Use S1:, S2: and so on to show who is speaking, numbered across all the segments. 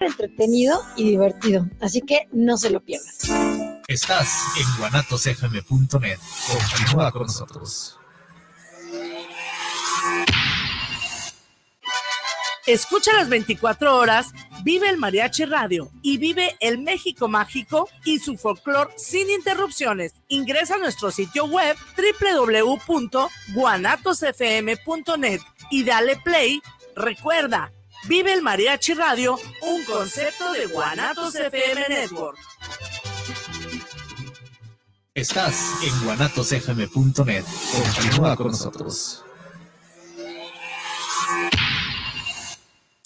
S1: entretenido y divertido, así que no se lo pierdan.
S2: Estás en guanatosfm.net. Continúa con nosotros.
S3: Escucha las 24 horas, vive el Mariachi Radio y vive el México Mágico y su folclor sin interrupciones. Ingresa a nuestro sitio web www.guanatosfm.net y dale play. Recuerda, vive el Mariachi Radio, un concepto de Guanatos FM Network.
S2: Estás en guanatosfm.net. Continúa con nosotros.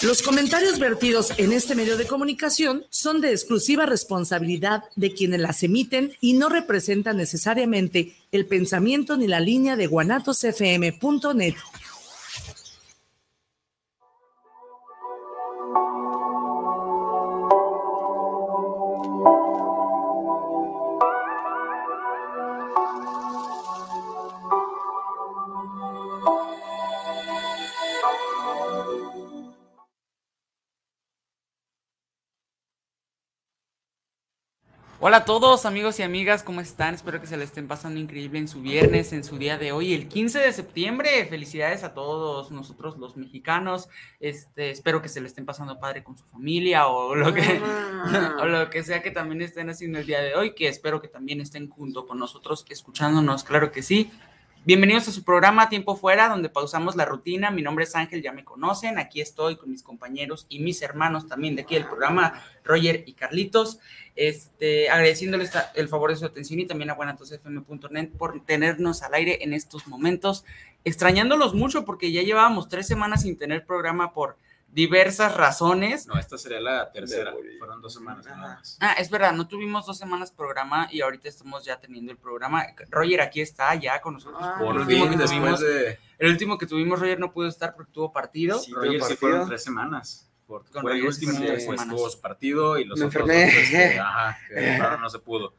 S3: Los comentarios vertidos en este medio de comunicación son de exclusiva responsabilidad de quienes las emiten y no representan necesariamente el pensamiento ni la línea de guanatosfm.net.
S4: Hola a todos amigos y amigas, ¿cómo están? Espero que se le estén pasando increíble en su viernes, en su día de hoy, el 15 de septiembre. Felicidades a todos nosotros los mexicanos. Este, espero que se le estén pasando padre con su familia o lo que, o lo que sea que también estén haciendo el día de hoy, que espero que también estén junto con nosotros escuchándonos, claro que sí. Bienvenidos a su programa Tiempo Fuera, donde pausamos la rutina. Mi nombre es Ángel, ya me conocen. Aquí estoy con mis compañeros y mis hermanos también de aquí del programa, Roger y Carlitos. Este, agradeciéndoles el favor de su atención y también a guanatosfm.net por tenernos al aire en estos momentos. Extrañándolos mucho porque ya llevábamos tres semanas sin tener programa por diversas razones.
S5: No, esta sería la tercera. Fueron dos semanas nada más.
S4: Ah, es verdad, no tuvimos dos semanas programa y ahorita estamos ya teniendo el programa. Roger aquí está ya con nosotros.
S5: Ah, por el fin, después de...
S4: El último que tuvimos, Roger no pudo estar porque tuvo partido.
S5: Sí, Roger sí fueron tres semanas. Porque
S4: Con
S5: fue el
S4: Roger
S5: último,
S4: sí, semanas.
S5: tuvo su partido y los
S6: Me
S5: otros
S6: enfermé.
S5: dos, pues, que, ajá, que claro, no se pudo.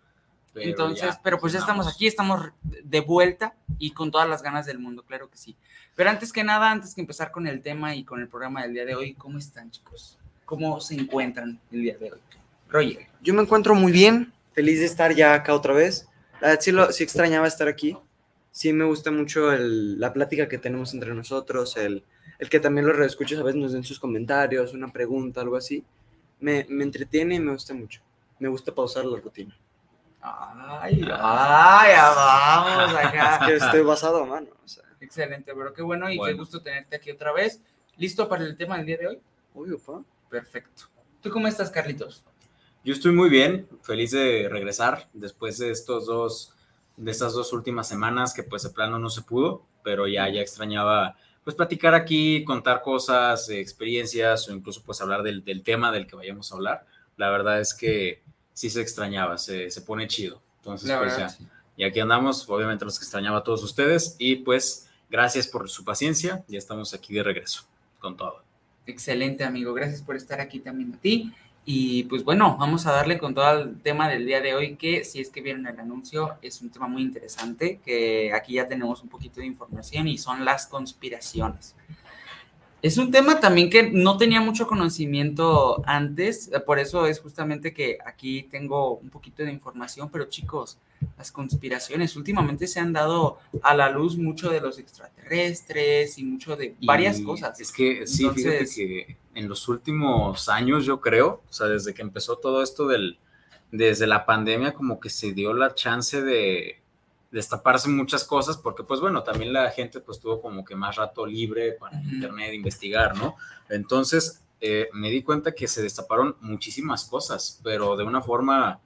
S5: Pero
S4: Entonces,
S5: ya,
S4: pero pues ya estamos aquí, estamos de vuelta y con todas las ganas del mundo, claro que sí. Pero antes que nada, antes que empezar con el tema y con el programa del día de hoy, ¿cómo están chicos? ¿Cómo se encuentran el día de hoy? Roger.
S6: Yo me encuentro muy bien, feliz de estar ya acá otra vez. La verdad, sí, lo, sí extrañaba estar aquí. Sí me gusta mucho el- la plática que tenemos entre nosotros, el, el que también los reescuchos a veces nos den sus comentarios, una pregunta, algo así. Me, me entretiene y me gusta mucho. Me gusta pausar la rutina.
S4: Ay, ay, ya vamos acá.
S6: Es que estoy basado a mano. O sea,
S4: Excelente, pero qué bueno y qué
S5: Bueno.
S4: gusto tenerte aquí otra vez. ¿Listo para el tema del día de hoy?
S6: obvio, pa.
S4: Perfecto. ¿Tú cómo estás, Carlitos?
S5: Yo estoy muy bien, feliz de regresar después de estos dos, de estas dos últimas semanas que pues de plano no se pudo, pero ya, ya extrañaba pues platicar aquí, contar cosas, experiencias o incluso pues hablar del, del tema del que vayamos a hablar. La verdad es que sí se extrañaba, se, se pone chido. Entonces
S4: La
S5: pues
S4: verdad,
S5: ya,
S4: sí.
S5: y aquí andamos, obviamente los que extrañaba a todos ustedes y pues gracias por su paciencia, ya estamos aquí de regreso con todo.
S4: Excelente, amigo. Gracias por estar aquí también a ti. Y pues bueno, vamos a darle con todo el tema del día de hoy, que si es que vieron el anuncio, es un tema muy interesante, que aquí ya tenemos un poquito de información y son las conspiraciones. Es un tema también que no tenía mucho conocimiento antes, eh, por eso es justamente que aquí tengo un poquito de información, pero chicos, las conspiraciones últimamente se han dado a la luz mucho de los extraterrestres y mucho de varias
S5: Y
S4: cosas.
S5: Es que sí, fíjate
S4: Entonces-
S5: que en los últimos años, yo creo, o sea, desde que empezó todo esto del, desde la pandemia, como que se dio la chance de destaparse muchas cosas, porque pues bueno, también la gente pues tuvo como que más rato libre para internet investigar, ¿no? Entonces eh, me di cuenta que se destaparon muchísimas cosas, pero de una forma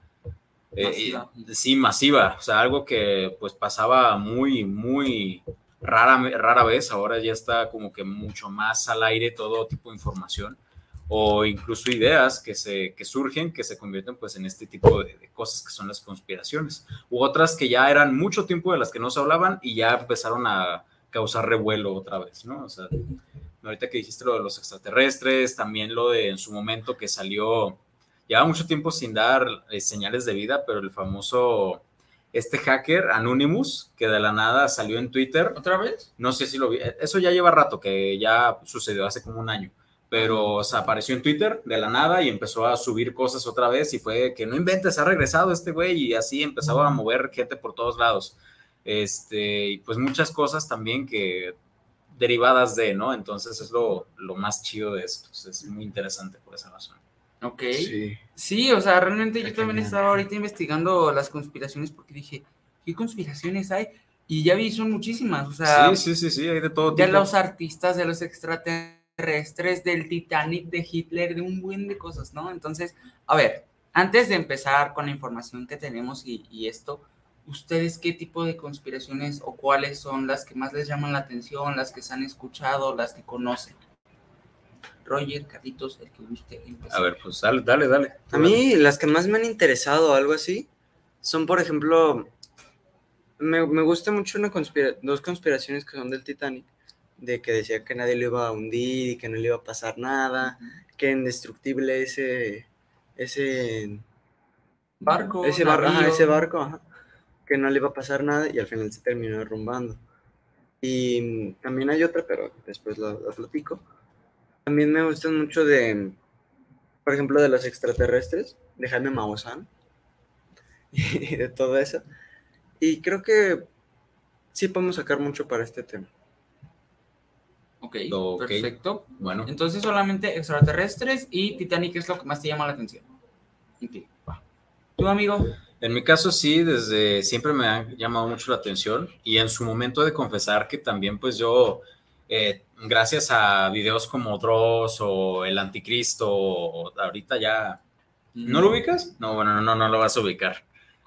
S5: eh,
S4: Masiva.
S5: eh, sí, masiva, o sea, algo que pues pasaba muy, muy rara, rara vez, ahora ya está como que mucho más al aire todo tipo de información o incluso ideas que, se, que surgen, que se convierten pues en este tipo de, de cosas que son las conspiraciones, u otras que ya eran mucho tiempo de las que no se hablaban y ya empezaron a causar revuelo otra vez, ¿no? O sea, ahorita que dijiste lo de los extraterrestres, también lo de en su momento que salió, lleva mucho tiempo sin dar eh, señales de vida, pero el famoso, este hacker Anonymous, que de la nada salió en Twitter,
S4: ¿Otra vez?
S5: no sé si lo vi, eso ya lleva rato, que ya sucedió hace como un año, pero o sea, apareció en Twitter de la nada y empezó a subir cosas otra vez y fue que no inventes, ha regresado este güey y así empezaba a mover gente por todos lados. Este, y pues muchas cosas también que derivadas de, ¿no? Entonces es lo, lo más chido de esto, es muy interesante por esa razón.
S4: Ok. Sí. sí, o sea, realmente yo también estaba ahorita investigando las conspiraciones porque dije, ¿qué conspiraciones hay? Y ya vi, son muchísimas, o sea.
S5: Sí, sí, sí, sí, hay de todo
S4: De los artistas, de los extraterrestres, del Titanic, de Hitler, de un buen de cosas, ¿no? Entonces, a ver, antes de empezar con la información que tenemos y, y esto, ¿ustedes qué tipo de conspiraciones o cuáles son las que más les llaman la atención, las que se han escuchado, las que conocen? Roger, Carlitos, el que guste
S5: A ver, pues dale, dale, dale.
S6: A mí las que más me han interesado, algo así, son por ejemplo, me, me gusta mucho una dos conspiraciones que son del Titanic, de que decía que nadie lo iba a hundir y que no le iba a pasar nada, que indestructible ese, ese
S4: barco,
S6: ese, barco, ese barco, que no le iba a pasar nada y al final se terminó derrumbando. Y también hay otra, pero después la platico también me gustan mucho de, por ejemplo, de los extraterrestres, de Jaime Maussan y de todo eso. Y creo que sí podemos sacar mucho para este tema.
S4: Ok, perfecto. Bueno. Entonces solamente extraterrestres y Titanic es lo que más te llama la atención. ¿Tu amigo?
S5: En mi caso sí, desde siempre me ha llamado mucho la atención y en su momento de confesar que también pues yo eh, gracias a videos como Dross o El Anticristo, ahorita ya... ¿No lo ubicas? No, bueno, no, no, no lo vas a ubicar.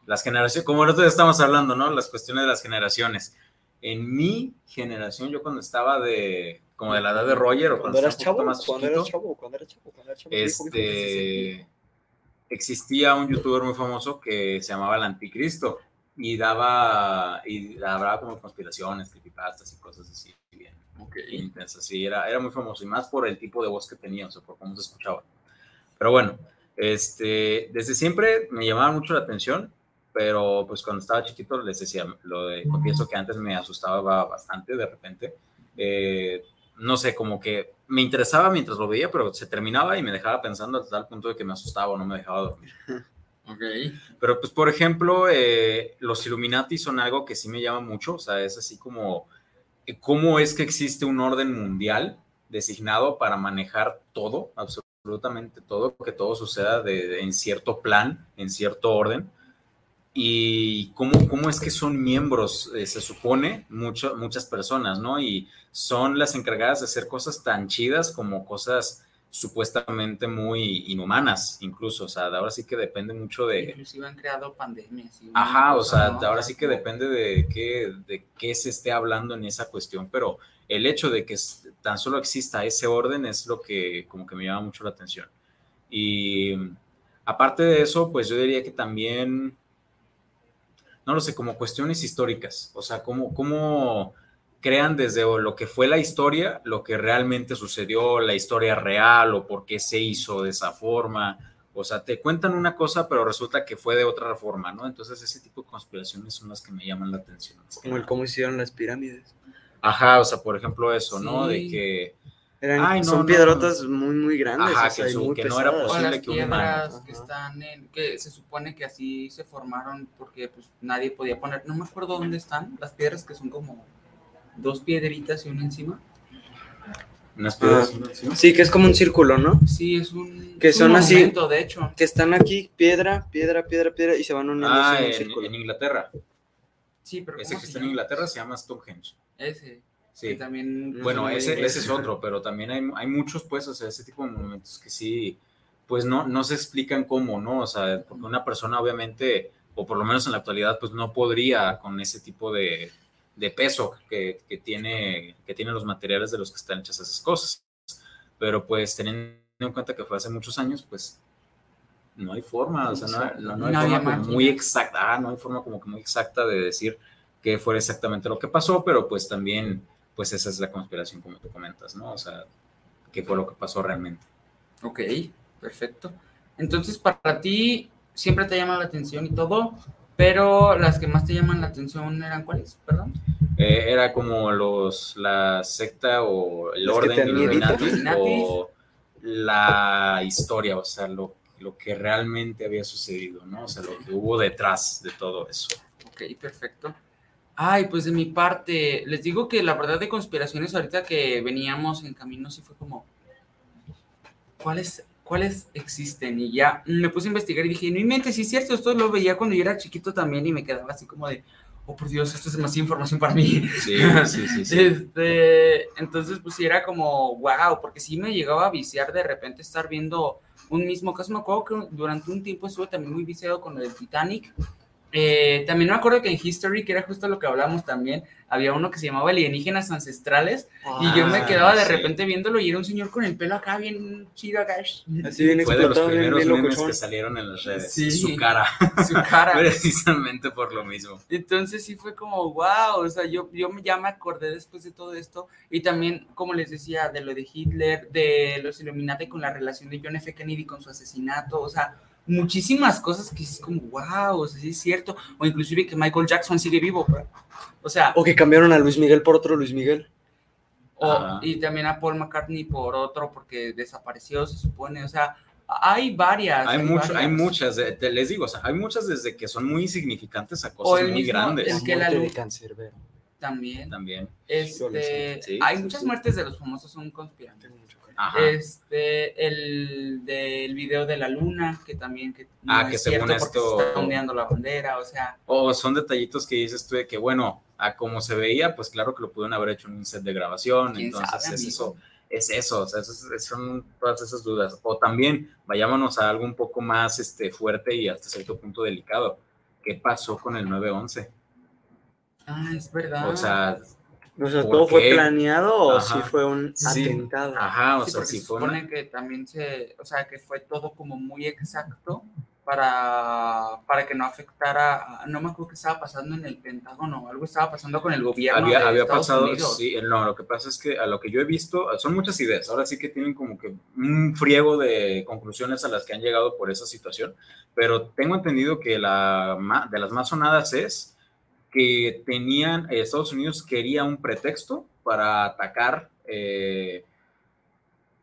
S5: Las generaciones, como nosotros estamos hablando, ¿no? Las cuestiones de las generaciones. En mi generación, yo cuando estaba de, como de la edad de Roger o cuando, eras chavo, más cuando eras chavo, cuando eras chavo, cuando eras chavo, este, existía un youtuber muy famoso que se llamaba El Anticristo y daba, y daba como conspiraciones, creepypastas y cosas así intensa, sí, era, era muy famoso y más por el tipo de voz que tenía, o sea, por cómo se escuchaba. Pero bueno, este, desde siempre me llamaba mucho la atención, pero pues cuando estaba chiquito les decía, lo de, pienso que antes me asustaba bastante de repente. Eh, no sé, como que me interesaba mientras lo veía, pero se terminaba y me dejaba pensando hasta tal punto de que me asustaba o no me dejaba dormir.
S4: Ok.
S5: Pero pues, por ejemplo, eh, los Illuminati son algo que sí me llama mucho, o sea, es así como cómo es que existe un orden mundial designado para manejar todo, absolutamente todo, que todo suceda en cierto plan, en cierto orden. Y cómo, cómo es que son miembros, eh, se supone, muchas personas, ¿no? Y son las encargadas de hacer cosas tan chidas como cosas supuestamente muy inhumanas, incluso, o sea, ahora sí que depende mucho de...
S4: Inclusive han creado pandemias.
S5: Ajá, o sea, ahora sí que depende de qué, de qué se esté hablando en esa cuestión, pero el hecho de que tan solo exista ese orden es lo que como que me llama mucho la atención. Y aparte de eso, pues yo diría que también, no lo sé, como cuestiones históricas, o sea, cómo, cómo crean desde lo que fue la historia, lo que realmente sucedió, la historia real o por qué se hizo de esa forma. O sea, te cuentan una cosa, pero resulta que fue de otra forma, ¿no? Entonces ese tipo de conspiraciones son las que me llaman la atención.
S6: Como el cómo hicieron las pirámides.
S5: Ajá, o sea, por ejemplo eso, ¿no? De que...
S6: son piedrotas muy, muy grandes.
S5: Ajá, que, no era posible que
S4: un humano... que están en, que se supone que así se formaron porque pues nadie podía poner, no me acuerdo dónde están, las piedras que son como dos piedritas y una encima.
S5: Unas piedras.
S6: Sí, que es como un círculo, ¿no?
S4: Sí, es un.
S6: Que son así.
S4: de hecho.
S6: Que están aquí, piedra, piedra, piedra, piedra, y se van uniendo
S5: ah, en, un círculo. en Inglaterra.
S4: Sí, pero.
S5: Ese que está en Inglaterra se llama Stonehenge.
S4: Ese.
S5: Sí.
S4: también.
S5: Bueno, ese, ese es otro, pero también hay, hay muchos, pues, o sea, ese tipo de monumentos que sí, pues no, no se explican cómo, ¿no? O sea, porque una persona, obviamente, o por lo menos en la actualidad, pues no podría con ese tipo de, de peso que, tiene, que tienen los materiales de los que están hechas esas cosas. Pero pues teniendo en cuenta que fue hace muchos años, pues no hay forma, o sea, no, hay forma muy exacta, ah, no hay forma como que muy exacta de decir qué fue exactamente lo que pasó, pero pues también, pues esa es la conspiración como tú comentas, ¿no? O sea, qué fue lo que pasó realmente.
S4: Ok, perfecto. Entonces, para ti, siempre te llama la atención y todo, pero las que más te llaman la atención eran cuáles, perdón.
S5: Eh, era como los la secta o el orden Illuminati o la historia, o sea, lo, lo que realmente había sucedido, ¿no? O sea, lo que hubo detrás de todo eso.
S4: Ok, perfecto. Ay, pues de mi parte, les digo que la verdad de conspiraciones ahorita que veníamos en camino sí fue como, ¿cuáles, cuáles existen? Y ya me puse a investigar y dije, no mente, sí es cierto, esto lo veía cuando yo era chiquito también y me quedaba así como de, oh por Dios, esto es demasiada información para mí.
S5: Sí, sí, sí. sí.
S4: Este, entonces, pues sí era como, wow, porque sí me llegaba a viciar de repente estar viendo un mismo caso. Me acuerdo que durante un tiempo estuve también muy viciado con el Titanic. Eh, también me acuerdo que en History, que era justo lo que hablábamos también, había uno que se llamaba Alienígenas Ancestrales, y yo me
S5: Ah,
S4: quedaba de
S5: sí.
S4: repente viéndolo y era un señor con el pelo acá bien chido acá,
S6: Así bien
S5: Fue de los primeros
S6: bien
S5: memes que salieron en las redes.
S4: Sí.
S5: Su cara,
S4: su cara.
S5: precisamente por lo mismo.
S4: Entonces sí fue como, wow, o sea, yo, yo ya me acordé después de todo esto y también, como les decía, de lo de Hitler, de los Illuminati con la relación de John F. Kennedy con su asesinato, o sea, muchísimas cosas que es como, wow, o sea, sí es cierto, o inclusive que Michael Jackson sigue vivo, bro. o sea,
S6: O que cambiaron a Luis Miguel por otro Luis Miguel.
S4: o-
S5: Ajá.
S4: y también a Paul McCartney por otro porque desapareció, se supone, o sea, hay varias.
S5: Hay, mucho, hay muchas, eh, te- les digo, o sea, hay muchas desde que son muy insignificantes a
S4: O
S5: cosas
S4: el
S5: muy
S4: mismo-
S5: grandes
S4: el que la
S6: muerte de
S4: luz-
S6: Cancerbero.
S4: También.
S5: también.
S4: Este,
S5: Sí,
S4: hay
S5: sí,
S4: muchas
S5: sí.
S4: muertes de los famosos son conspirantes.
S5: Ajá.
S4: Este, el del video de la luna, que también que no
S5: Ah,
S4: es
S5: que según
S4: cierto
S5: esto-
S4: se está ondeando la bandera, o sea,
S5: O son detallitos que dices tú de que, bueno, a como se veía, pues claro que lo pudieron haber hecho en un set de grabación, entonces
S4: sabe,
S5: es eso, es eso, o sea, eso es- son todas esas dudas. O también, vayámonos a algo un poco más este, fuerte y hasta cierto punto delicado. ¿Qué pasó con el 911?
S4: Ah, es verdad.
S5: O sea,
S6: O sea,
S5: ¿Por
S6: ¿todo fue
S5: qué?
S6: planeado o
S5: Ajá.
S6: sí fue un
S5: Sí.
S6: atentado?
S5: ajá, o
S4: sí,
S5: sea, si
S4: se
S5: fue
S4: supone
S5: una-
S4: que también se, o sea, que fue todo como muy exacto para, para que no afectara, no me acuerdo qué estaba pasando en el Pentágono, algo estaba pasando con el gobierno
S5: había,
S4: de
S5: había
S4: Estados
S5: pasado,
S4: Unidos.
S5: sí, no, lo que pasa es que a lo que yo he visto, son muchas ideas, ahora sí que tienen como que un friego de conclusiones a las que han llegado por esa situación, pero tengo entendido que la de las más sonadas es que tenían, eh, Estados Unidos quería un pretexto para atacar eh,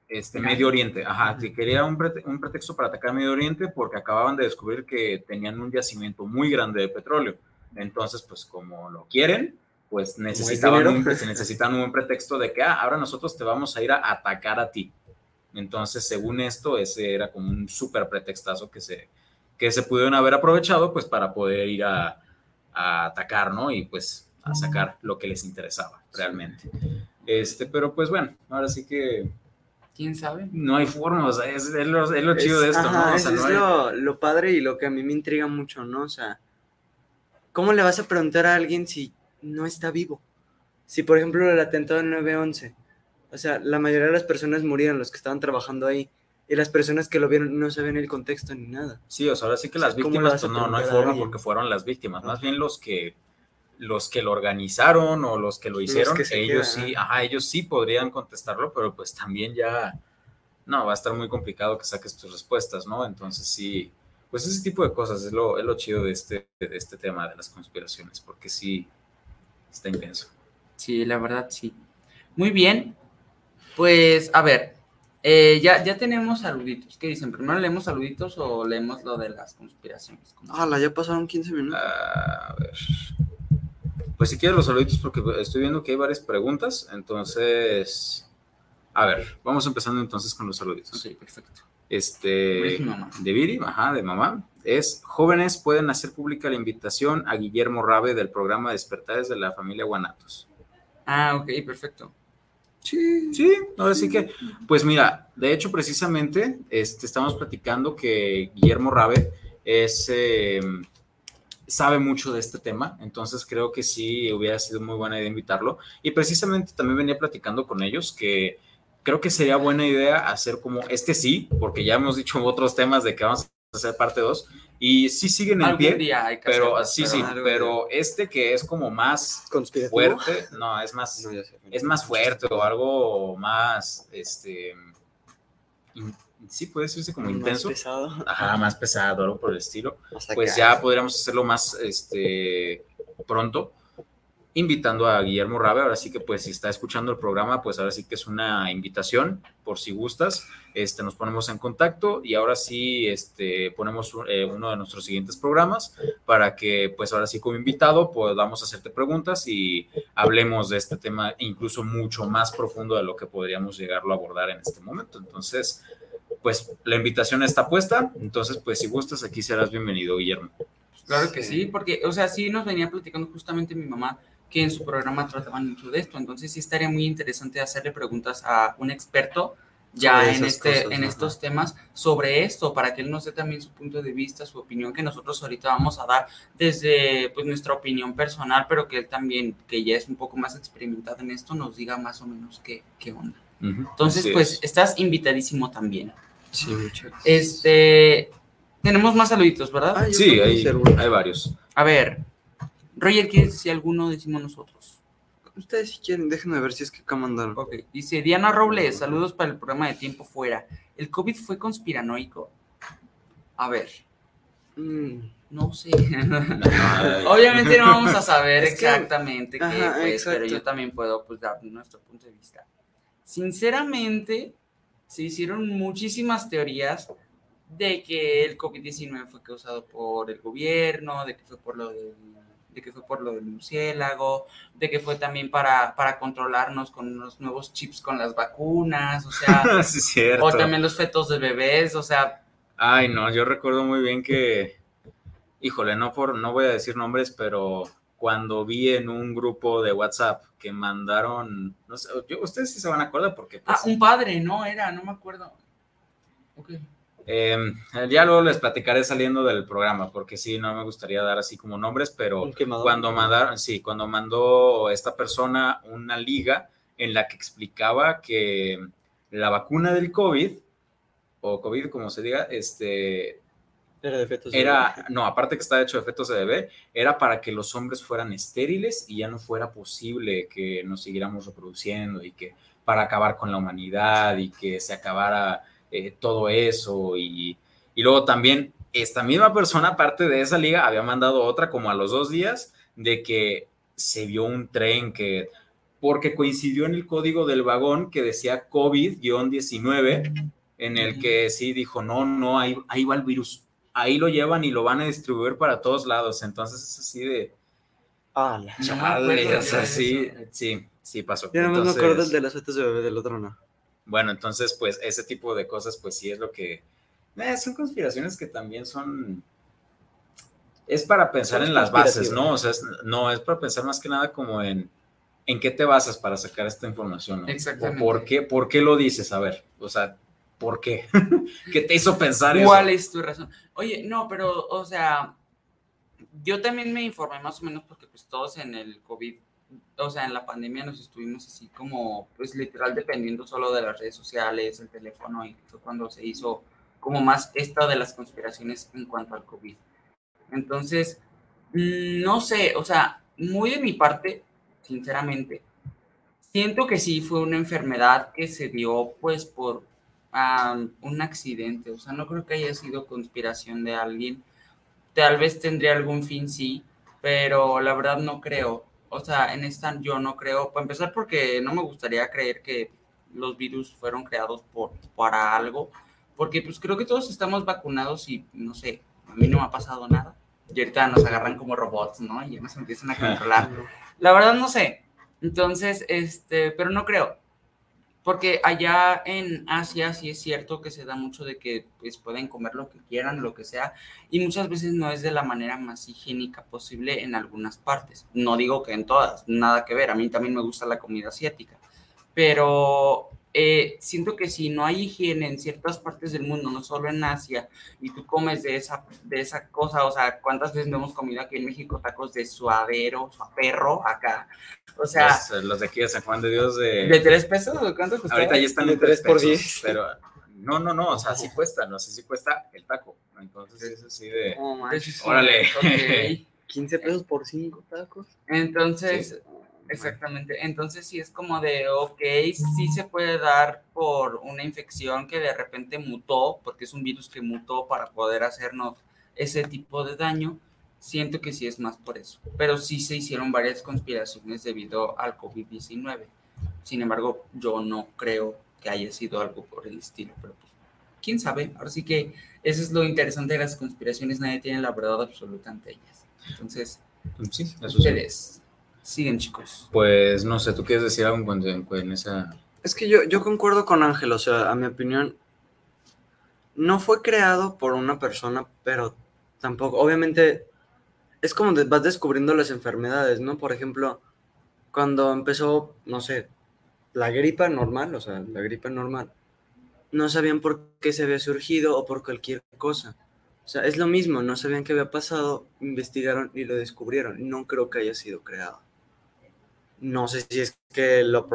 S5: este. Medio Oriente, ajá, que quería un, prete- un pretexto para atacar Medio Oriente porque acababan de descubrir que tenían un yacimiento muy grande de petróleo. Entonces, pues como lo quieren, pues necesitaban un, necesitan un buen pretexto de que, ah, ahora nosotros te vamos a ir a atacar a ti. Entonces, según esto, ese era como un súper pretextazo que se, que se pudieron haber aprovechado, pues para poder ir a, a atacar, ¿no? Y pues a sacar lo que les interesaba realmente. Este, pero pues bueno, ahora sí que
S4: ¿Quién sabe?
S5: no hay forma, o sea, es, es lo, es lo chido de
S6: Es-
S5: esto,
S6: ajá,
S5: ¿no? O
S6: es,
S5: sea,
S6: es
S5: no hay-
S6: lo, lo padre y lo que a mí me intriga mucho, ¿no? O sea, ¿cómo le vas a preguntar a alguien si no está vivo? Si, por ejemplo, el atentado del 9-11, o sea, la mayoría de las personas murieron, los que estaban trabajando ahí, y las personas que lo vieron no sabían el contexto ni nada.
S5: Sí, o sea, ahora sí que las
S6: ¿Cómo le
S5: víctimas, pues no, no hay forma
S6: alguien?
S5: porque fueron las víctimas, más bien los que los que lo organizaron o los que lo hicieron,
S6: que
S5: ellos
S6: quedan,
S5: sí, ajá, ellos sí podrían contestarlo, pero pues también ya, no, va a estar muy complicado que saques tus respuestas, ¿no? Entonces sí, pues ese tipo de cosas es lo, es lo chido de este, de este tema de las conspiraciones, porque sí, está intenso.
S4: Sí, la verdad sí. Muy bien. Pues, a ver, eh, ya, ya tenemos saluditos. ¿Qué dicen? ¿Primero leemos saluditos o leemos lo de las conspiraciones?
S6: ¡Hala! Ya pasaron 15 minutos.
S5: A ver. Pues si quieres los saluditos, porque estoy viendo que hay varias preguntas. Entonces, a ver, vamos empezando entonces con los saluditos.
S4: Ok, perfecto.
S5: Este,
S4: Es mi mamá.
S5: de Viri, ajá, de mamá. Es jóvenes pueden hacer pública la invitación a Guillermo Rabe del programa Despertares de la familia Guanatos.
S4: Ah, ok, perfecto.
S6: Sí.
S5: Sí, ahora sí que, pues mira, de hecho precisamente este, estamos platicando que Guillermo Rabe es, eh, sabe mucho de este tema, entonces creo que sí hubiera sido muy buena idea invitarlo. Y precisamente también venía platicando con ellos que creo que sería buena idea hacer como este sí, porque ya hemos dicho otros temas de que vamos hacer parte 2, y sí siguen en pie,
S4: día hay que
S5: pero
S4: hacerlo,
S5: sí,
S4: pero-
S5: sí, pero este que es como más fuerte, no, es más
S6: No,
S5: es más fuerte o algo más, este, in- sí puede decirse como
S6: Más
S5: intenso,
S6: pesado.
S5: ajá, más pesado, algo por el estilo,
S6: Hasta
S5: pues
S6: acá.
S5: ya podríamos hacerlo más, este, pronto. Invitando a Guillermo Rabe. Ahora sí que, pues, si está escuchando el programa, pues ahora sí que es una invitación, por si gustas. Este, nos ponemos en contacto y ahora sí este, ponemos eh, uno de nuestros siguientes programas para que, pues, ahora sí como invitado podamos hacerte preguntas y hablemos de este tema incluso mucho más profundo de lo que podríamos llegarlo a abordar en este momento. Entonces, pues, la invitación está puesta. Entonces, pues, si gustas, aquí serás bienvenido, Guillermo.
S4: Claro que sí, porque, o sea, sí nos venía platicando justamente mi mamá que en su programa trataban mucho de esto, entonces sí estaría muy interesante hacerle preguntas a un experto ya en, este,
S6: cosas,
S4: en estos temas sobre esto, para que él nos dé también su punto de vista, su opinión, que nosotros ahorita vamos a dar desde pues, nuestra opinión personal, pero que él también, que ya es un poco más experimentado en esto, nos diga más o menos qué, qué onda.
S5: Ujú,
S4: Entonces,
S5: así
S4: pues
S5: es.
S4: estás invitadísimo también.
S6: Sí, muchas gracias.
S4: Este, tenemos más saluditos, ¿verdad?
S6: Ah,
S5: Sí, hay, hay varios.
S4: A ver, Roger, ¿quieres decir alguno? Decimos nosotros.
S6: Ustedes si quieren, déjenme ver si es que acá mandaron.
S4: Ok, dice Diana Robles, saludos para el programa de Tiempo Fuera. ¿El COVID fue conspiranoico? A ver,
S6: Mm,
S4: no sé. Obviamente no vamos a saber
S6: Es que-
S4: exactamente qué,
S6: Ajá,
S4: pues, pero yo también puedo pues, dar nuestro punto de vista. Sinceramente, se hicieron muchísimas teorías de que el COVID-19 fue causado por el gobierno, de que fue por lo del, de que fue por lo del murciélago, de que fue también para, para controlarnos con los nuevos chips con las vacunas, o sea,
S5: sí, es cierto.
S4: o también los fetos de bebés, o sea,
S5: Ay, no, yo recuerdo muy bien que, híjole, no por, no voy a decir nombres, pero cuando vi en un grupo de WhatsApp que mandaron, no sé, yo- ustedes sí se van a acordar porque pues,
S4: ah, un padre, no era, no me acuerdo. Ok.
S5: Eh, ya luego les platicaré saliendo del programa, porque sí, no me gustaría dar así como nombres, pero cuando mandaron, sí, cuando mandó esta persona una liga en la que explicaba que la vacuna del COVID, o COVID como se diga, este,
S6: Era de fetos. de
S5: era, no, aparte que está hecho de fetos de bebé, era para que los hombres fueran estériles y ya no fuera posible que nos siguiéramos reproduciendo y que para acabar con la humanidad y que se acabara eh, todo eso y, y luego también esta misma persona, aparte de esa liga, había mandado otra como a los dos días de que se vio un tren que, porque coincidió en el código del vagón que decía COVID-19, en el que sí dijo, no, no, ahí, ahí va el virus, ahí lo llevan y lo van a distribuir para todos lados, entonces es así de,
S6: Ah, la-
S4: No acuerdo
S5: o sea, sí, sí, sí pasó.
S6: Yo nada más me
S5: Entonces,
S6: acuerdo el de las fetos de bebé, del otro no.
S5: Bueno, entonces, pues ese tipo de cosas, pues sí es lo que... eh, son conspiraciones que también son... Es para pensar en las bases. ¿no? O sea, es- no, es para pensar más que nada como en... ¿En qué te basas para sacar esta información? ¿no?
S4: Exactamente.
S5: O ¿Por qué, ¿Por qué lo dices? A ver, o sea, ¿por qué? ¿Qué te hizo pensar eso?
S4: ¿Cuál es tu razón? Oye, no, pero, o sea, yo también me informé más o menos porque pues todos en el COVID, o sea, en la pandemia nos estuvimos así como, pues literal dependiendo solo de las redes sociales, el teléfono, y fue cuando se hizo como más esta de las conspiraciones en cuanto al COVID. Entonces, mm, no sé, o sea, muy de mi parte, sinceramente, siento que sí fue una enfermedad que se dio pues por un accidente, o sea, no creo que haya sido conspiración de alguien. Tal vez tendría algún fin, sí, pero la verdad no creo. O sea, en esta yo no creo. Para empezar, porque no me gustaría creer que los virus fueron creados por, para algo, porque pues creo que todos estamos vacunados y no sé, a mí no me ha pasado nada. Y ahorita nos agarran como robots, ¿no? Y ya nos empiezan a controlar. La verdad no sé. Entonces, este, pero no creo. Porque allá en Asia sí es cierto que se da mucho de que pues, pueden comer lo que quieran, lo que sea, y muchas veces no es de la manera más higiénica posible en algunas partes. No digo que en todas, nada que ver, a mí también me gusta la comida asiática, pero eh, siento que si no hay higiene en ciertas partes del mundo, no solo en Asia, y tú comes de esa, de esa cosa, o sea, ¿cuántas veces no hemos comido aquí en México tacos de suadero, suaperro, acá? O sea,
S5: los, los de aquí de San Juan de Dios de...
S4: ¿de tres pesos cuánto costaba?
S5: Ahorita ya están
S6: De
S5: tres
S6: tres por
S5: pesos,
S6: diez.
S5: pero no, no, no, o sea, sí cuesta, no sé si cuesta el taco. Entonces es así de...
S6: Oh, man.
S5: Órale.
S4: ok.
S6: 15 pesos por 5 tacos.
S4: Entonces, exactamente. Entonces sí es como de, ok, sí se puede dar por una infección que de repente mutó, porque es un virus que mutó para poder hacernos ese tipo de daño, siento que sí es más por eso. Pero sí se hicieron varias conspiraciones debido al COVID-19. Sin embargo, yo no creo que haya sido algo por el estilo, pero pues, quién sabe. Ahora sí que eso es lo interesante de las conspiraciones, nadie tiene la verdad absoluta ante ellas. Entonces,
S5: Sí, eso sí.
S4: ustedes siguen, chicos.
S5: Pues no sé, ¿tú quieres decir algo en, cuanto- en, en esa...
S6: Es que yo, yo concuerdo con Ángel, o sea, a mi opinión, no fue creado por una persona, pero tampoco, obviamente, es como de- vas descubriendo las enfermedades, ¿no? Por ejemplo, cuando empezó, no sé, la gripa normal, o sea, la gripa normal, no sabían por qué se había surgido o por cualquier cosa. O sea, es lo mismo, no sabían qué había pasado, investigaron y lo descubrieron. No creo que haya sido creado. No sé si es que lo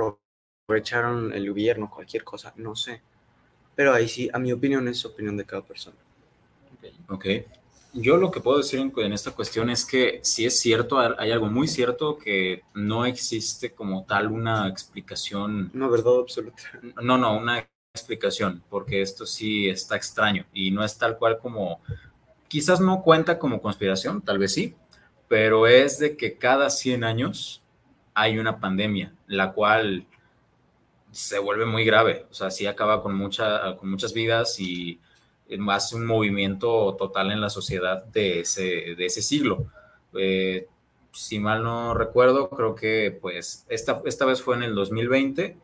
S6: aprovecharon el gobierno, cualquier cosa, no sé. Pero ahí sí, a mi opinión es opinión de cada persona.
S5: Ok. Yo lo que puedo decir en, en esta cuestión es que si es cierto, hay algo muy cierto que no existe como tal una explicación
S6: Una verdad absoluta.
S5: No, no, una explicación, porque esto sí está extraño y no es tal cual como, quizás no cuenta como conspiración, tal vez sí, pero es de que cada 100 años hay una pandemia, la cual se vuelve muy grave, o sea, sí acaba con, mucha, con muchas vidas y hace un movimiento total en la sociedad de ese, de ese siglo. Eh, si mal no recuerdo, creo que pues esta, esta vez fue en el 2020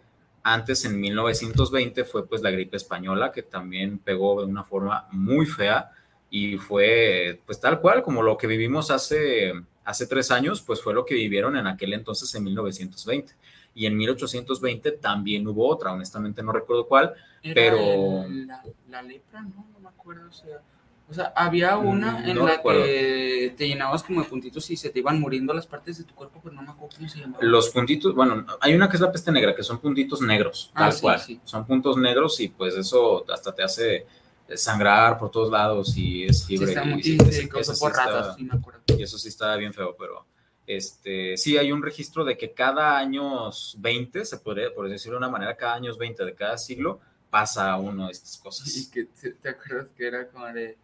S5: antes, en 1920, fue pues la gripe española, que también pegó de una forma muy fea y fue pues tal cual como lo que vivimos hace, hace tres años, pues fue lo que vivieron en aquel entonces en 1920. Y en 1820 también hubo otra, honestamente no recuerdo cuál,
S4: Era
S5: Pero-
S4: el- la, la lepra, no, no me acuerdo. O sea, o sea, había una
S5: Mm,
S4: en
S5: no
S4: la
S5: recuerdo.
S4: que te llenabas como de puntitos y se te iban muriendo las partes de tu cuerpo, pero no me acuerdo cómo se llamaba.
S5: Los puntitos, bueno, hay una que es la peste negra, que son puntitos negros,
S4: Ah,
S5: tal
S4: sí,
S5: cual.
S4: sí.
S5: Son puntos negros y pues eso hasta te hace sangrar por todos lados y es
S4: Sí, está
S5: y
S4: muy-
S5: sí,
S4: y
S5: eso sí está-
S4: por ratas, sí me acuerdo.
S5: y eso sí está bien feo, pero este, sí hay un registro de que cada años 20, se podría, por decirlo de una manera, cada años 20 de cada siglo pasa uno de estas
S4: Y
S5: cosas.
S4: que te, te acuerdas que era como de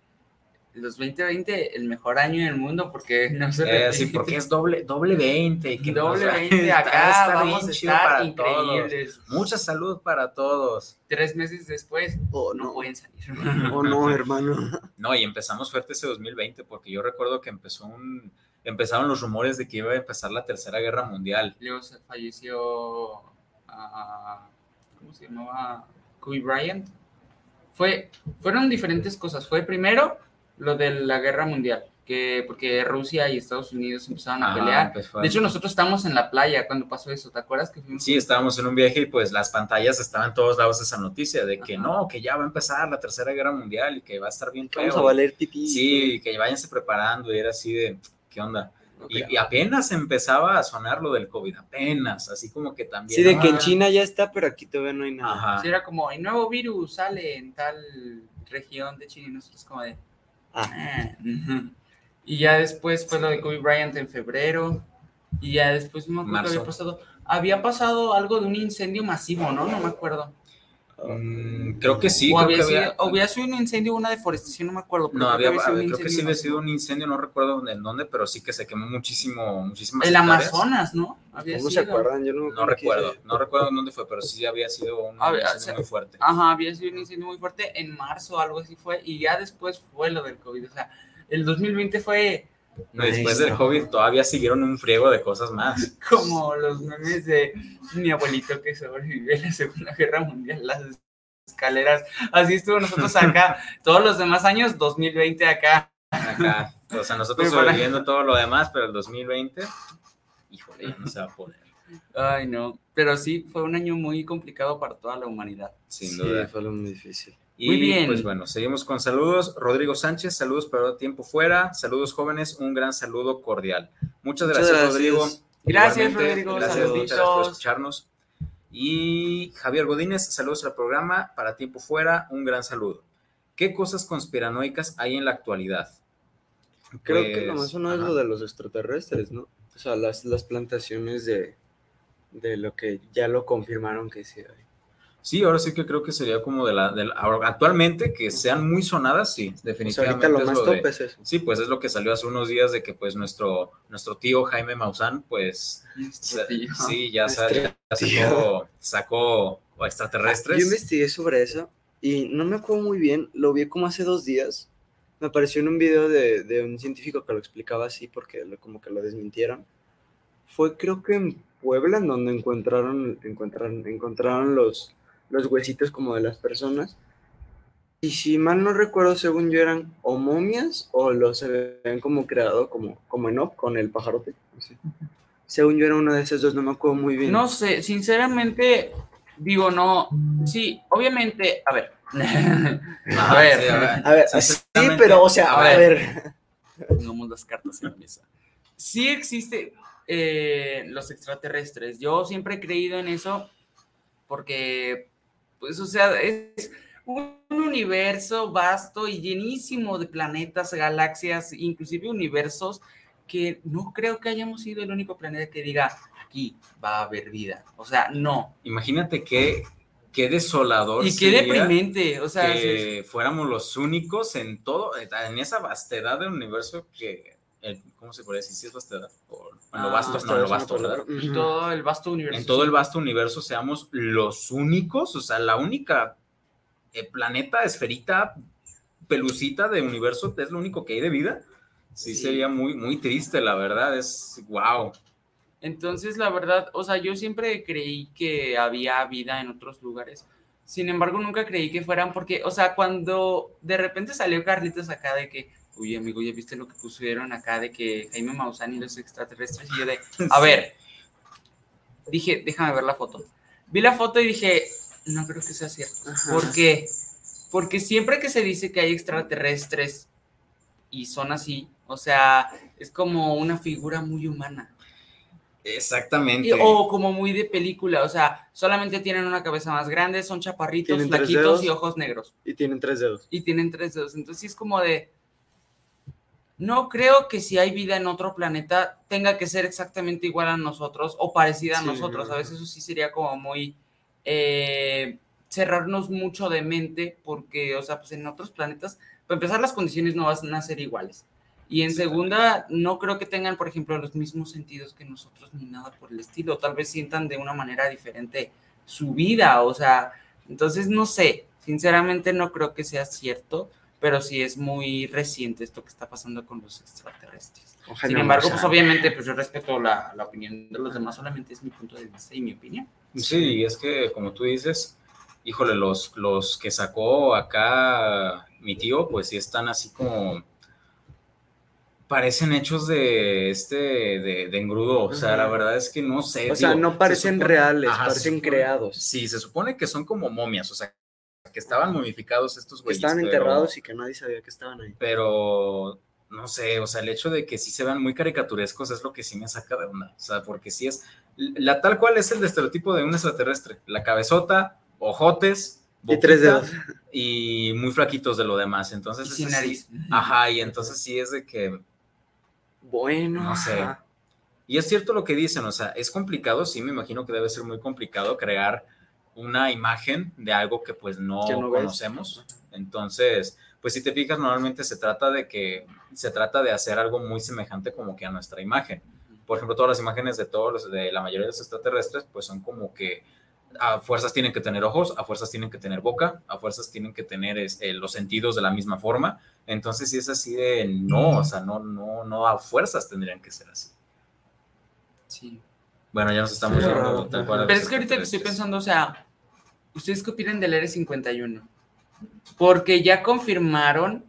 S4: los 2020, el mejor año del mundo, porque no se
S5: Eh, sí,
S4: repite.
S5: porque es doble, doble 20. Que
S4: doble
S5: nos-
S4: 20
S5: está-
S4: acá,
S5: está
S4: vamos
S5: bien
S4: a estar
S5: para todos.
S4: increíbles.
S5: Mucha salud para todos.
S4: Tres meses después,
S6: Oh,
S4: no
S6: no.
S4: pueden salir.
S6: Oh, no, hermano.
S5: No, y empezamos fuerte ese 2020 porque yo recuerdo que empezó un, empezaron los rumores de que iba a empezar la Tercera Guerra Mundial.
S4: Luego se falleció, ah, ¿cómo se llamaba? Kobe Bryant. Fue, fueron diferentes cosas. Fue primero lo de la guerra mundial, que porque Rusia y Estados Unidos empezaron a
S5: Ajá,
S4: pelear.
S5: a-
S4: De hecho, nosotros estábamos en la playa cuando pasó eso. ¿Te acuerdas que fuimos?
S5: Sí, estábamos en un viaje y pues las pantallas estaban en todos lados esa noticia de que
S4: Ajá.
S5: no, que ya va a empezar la Tercera Guerra Mundial y que va a estar bien
S6: Vamos
S5: feo.
S6: a valer pipí.
S5: Sí, que váyanse preparando y era así de, ¿qué onda?
S4: No
S5: Y, y apenas empezaba a sonar lo del COVID, apenas, así como que también.
S6: Sí, de que en
S5: ah,
S6: China ya está, pero aquí todavía no hay nada.
S5: Ajá.
S4: Sí, era como, el nuevo virus sale en tal región de China y nosotros como de...
S6: Ah.
S4: Y ya después fue lo de Kobe Bryant en febrero. Y ya después no me acuerdo qué había pasado. Había pasado algo de un incendio masivo, ¿no? No me acuerdo.
S5: Mm, creo que sí,
S4: o,
S5: creo
S4: había
S5: que
S4: sido,
S5: había.
S4: o había sido un incendio, una deforestación, no me acuerdo. pero
S5: No,
S4: creo que
S5: había,
S4: sido un
S5: creo que sí había sido un incendio, no recuerdo en dónde, pero sí que se quemó muchísimo, muchísimas
S4: El
S5: hectáreas.
S4: Amazonas, ¿no? Había
S6: ¿Cómo se
S4: sido.
S6: acuerdan? Yo no,
S5: recuerdo, no recuerdo en dónde fue, pero sí había sido un incendio
S4: o sea,
S5: muy fuerte.
S4: Ajá, había sido un incendio muy fuerte en marzo, algo así fue, y ya después fue lo del COVID. O sea, el 2020 fue
S5: después del COVID todavía siguieron un friego de cosas más.
S4: como los memes de mi abuelito que sobrevivió a la Segunda Guerra Mundial, las escaleras. Así estuvo nosotros acá, todos los demás años, 2020 acá.
S5: Acá, o sea, nosotros
S4: Pero para-
S5: sobreviviendo todo lo demás, pero el 2020, híjole, ya no se va a poder,
S4: Ay, no. Pero sí, fue un año muy complicado para toda la humanidad.
S5: sin
S6: Sí,
S5: duda.
S6: fue algo muy difícil.
S5: Y
S4: Muy bien.
S5: pues bueno, seguimos con saludos. Rodrigo Sánchez, saludos para tiempo fuera. Saludos jóvenes, un gran saludo cordial. Muchas
S6: Muchas
S5: gracias,
S6: gracias.
S5: Rodrigo.
S4: Gracias,
S5: Igualmente,
S4: Rodrigo.
S5: Gracias, muchas gracias por escucharnos. Y Javier Godínez, saludos al programa. Para tiempo fuera, un gran saludo. ¿Qué cosas conspiranoicas hay en la actualidad?
S6: Creo
S5: Pues,
S6: que lo más uno es lo de los extraterrestres, ¿no? O sea, las, las plantaciones de, de lo que ya lo confirmaron que sí hay.
S5: Sí, ahora sí que creo que sería como de la, de la- ahora, actualmente que sean muy sonadas, sí,
S6: Pues
S5: definitivamente.
S6: ahorita lo
S5: es
S6: más
S5: lo de-
S6: top es eso.
S5: Sí, pues es lo que salió hace unos días de que pues nuestro, nuestro tío Jaime Maussan, pues
S4: tío.
S5: sí, ya, sacó, sacó extraterrestres.
S6: Yo investigué sobre eso y no me acuerdo muy bien, lo vi como hace dos días. Me apareció en un video de, de un científico que lo explicaba así porque lo- como que lo desmintieron. Fue creo que en Puebla en donde encontraron, encontraron, encontraron los, los huesitos como de las personas. Y si mal no recuerdo, según yo eran o momias o los habían como creado como, como en Up con el pajarote. así. Según yo era uno de esos dos, no me acuerdo muy bien.
S4: No sé, sinceramente, digo, no. Sí, obviamente, a ver. A ver,
S5: sí, a ver.
S6: A ver,
S5: Sí,
S6: pero o sea,
S4: A
S6: a
S4: ver.
S6: ver.
S4: pongamos las cartas en la mesa. Sí existe eh, los extraterrestres. Yo siempre he creído en eso porque, pues, o sea, es un universo vasto y llenísimo de planetas, galaxias, inclusive universos que no creo que hayamos sido el único planeta que diga aquí va a haber vida. O sea, no.
S5: Imagínate qué, qué desolador.
S4: Y qué deprimente. O sea,
S5: que fuéramos los únicos en todo, en esa vastedad del universo que, el- ¿cómo se puede decir? Si es vastedad, o en lo
S4: Ah,
S5: vasto, no, en lo vasto, ¿verdad?
S4: en todo el vasto universo.
S5: En todo el
S4: sí.
S5: vasto universo seamos los únicos, o sea, la única eh, planeta, esferita, pelucita de universo, es lo único que hay de vida. Sí,
S4: Sí.
S5: sería muy, muy triste, la verdad, es wow.
S4: Entonces, la verdad, o sea, yo siempre creí que había vida en otros lugares. Sin embargo, nunca creí que fueran porque, o sea, cuando de repente salió Carlitos acá de que, uy, amigo, ya viste lo que pusieron acá de que Jaime Maussan y los extraterrestres, y yo de, a ver, dije, déjame ver la foto. Vi la foto y dije, no creo que sea cierto.
S6: Ajá.
S4: ¿Por qué? Porque siempre que se dice que hay extraterrestres y son así, o sea, es como una figura muy humana.
S5: Exactamente.
S4: Y- o como muy de película, o sea, solamente tienen una cabeza más grande, son chaparritos, flaquitos y ojos negros.
S6: Y tienen tres dedos.
S4: Y tienen tres dedos. Entonces sí es como de. No creo que si hay vida en otro planeta tenga que ser exactamente igual a nosotros o parecida a
S6: Sí,
S4: nosotros. A veces eso sí sería como muy. eh, cerrarnos mucho de mente, porque, o sea, pues en otros planetas, para empezar, las condiciones no van a ser iguales. Y en segunda, no creo que tengan, por ejemplo, los mismos sentidos que nosotros ni nada por el estilo. Tal vez sientan de una manera diferente su vida, o sea, entonces no sé, sinceramente no creo que sea cierto, pero sí es muy reciente esto que está pasando con los extraterrestres.
S6: Ojalá
S4: Sin embargo, pues obviamente, pues yo respeto la, la opinión de los demás, solamente es mi punto de vista y mi opinión.
S5: Sí, es que como tú dices, híjole, los, los que sacó acá mi tío, pues sí están así como parecen hechos de este de, de engrudo. O sea, la verdad es que no sé.
S6: O sea, no
S5: se
S6: parecen
S5: supone-
S6: reales,
S5: Ajá,
S6: parecen
S5: supone-
S6: creados.
S5: Sí, se supone que son como momias, o sea, que estaban momificados estos
S6: Que
S5: güeyes.
S6: estaban
S5: pero-
S6: enterrados y que nadie sabía que estaban ahí.
S5: pero no sé, o sea, el hecho de que sí se vean muy caricaturescos es lo que sí me saca de onda, o sea, porque sí es, la tal cual es el estereotipo de un extraterrestre, la cabezota, ojotes,
S6: Y tres
S5: boquita,
S6: dedos.
S5: y muy flaquitos de lo demás, entonces
S4: Y
S5: es
S4: sin nariz.
S5: ajá, y entonces sí es de que,
S6: Bueno.
S5: no sé,
S6: ajá.
S5: y es cierto lo que dicen, o sea, es complicado, sí, me imagino que debe ser muy complicado crear una imagen de algo que pues no,
S6: ves.
S5: conocemos. Entonces, pues si te fijas, normalmente se trata de que se trata de hacer algo muy semejante como que a nuestra imagen. Por ejemplo, todas las imágenes de todos los, de la mayoría de los extraterrestres, pues son como que a fuerzas tienen que tener ojos, a fuerzas tienen que tener boca, a fuerzas tienen que tener este, los sentidos de la misma forma. Entonces, si es así de no, o sea, no, no, no a fuerzas tendrían que ser así.
S4: Sí.
S5: Bueno, ya nos estamos
S6: Sí,
S5: yendo tal cual.
S4: Pero es que ahorita que estoy pensando, o sea, ¿ustedes qué opinan del Área 51? Porque ya confirmaron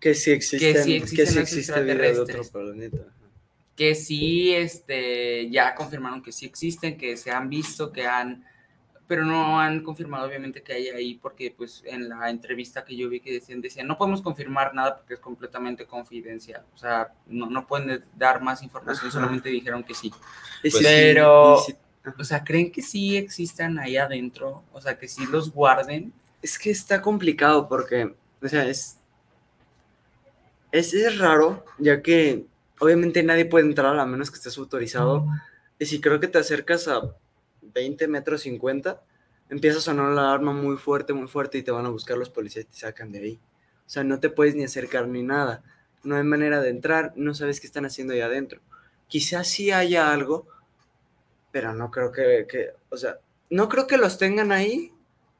S6: Que sí existen,
S4: sí existen
S6: que sí existe vida de otro planeta.
S4: que sí, este, ya confirmaron que sí existen, que se han visto, que han, pero no han confirmado obviamente que hay ahí, porque pues en la entrevista que yo vi que decían, decían, no podemos confirmar nada porque es completamente confidencial, o sea, no, no pueden dar más información,
S6: Ajá.
S4: solamente dijeron que sí.
S5: Pues,
S4: pero-
S6: y
S4: O sea, ¿creen que sí existan ahí adentro? O sea, que sí los guarden.
S6: Es que está complicado porque, o sea, es, es, es raro, ya que obviamente nadie puede entrar a menos que estés autorizado. Y si creo que te acercas a 20 metros 50, empieza a sonar la alarma muy fuerte, muy fuerte y te van a buscar los policías y te sacan de ahí. O sea, no te puedes ni acercar ni nada. No hay manera de entrar, no sabes qué están haciendo ahí adentro. Quizás sí haya algo, pero no creo que, que, o sea, no creo que los tengan ahí,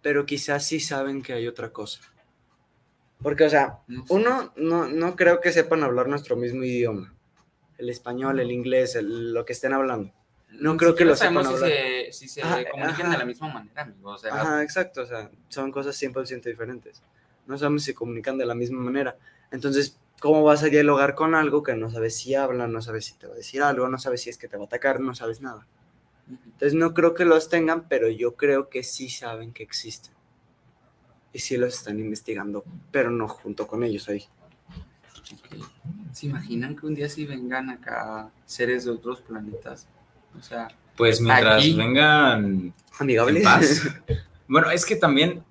S6: pero quizás sí saben que hay otra cosa. Porque, o sea,
S4: No sé.
S6: uno, no, no creo que sepan hablar nuestro mismo idioma. El español, el inglés, el- lo que estén hablando. No
S4: Ni
S6: creo que lo sepan
S4: sabemos si
S6: hablar.
S4: se, si se
S6: Ajá,
S4: comunican
S6: ajá.
S4: de la misma manera, amigo. O sea,
S6: Ajá, exacto, o sea, son cosas 100% diferentes. No sabemos si comunican de la misma manera. Entonces, ¿cómo vas a dialogar con algo que no sabes si habla, no sabes si te va a decir algo, no sabes si es que te va a atacar, no sabes nada? Entonces, no creo que los tengan, pero yo creo que sí saben que existen. Y sí los están investigando, pero no junto con ellos ahí.
S4: ok. ¿Se imaginan que un día sí vengan acá seres de otros planetas? O sea,
S5: Pues mientras
S4: Aquí.
S5: vengan en
S6: Amigables.
S5: paz. Bueno, es que también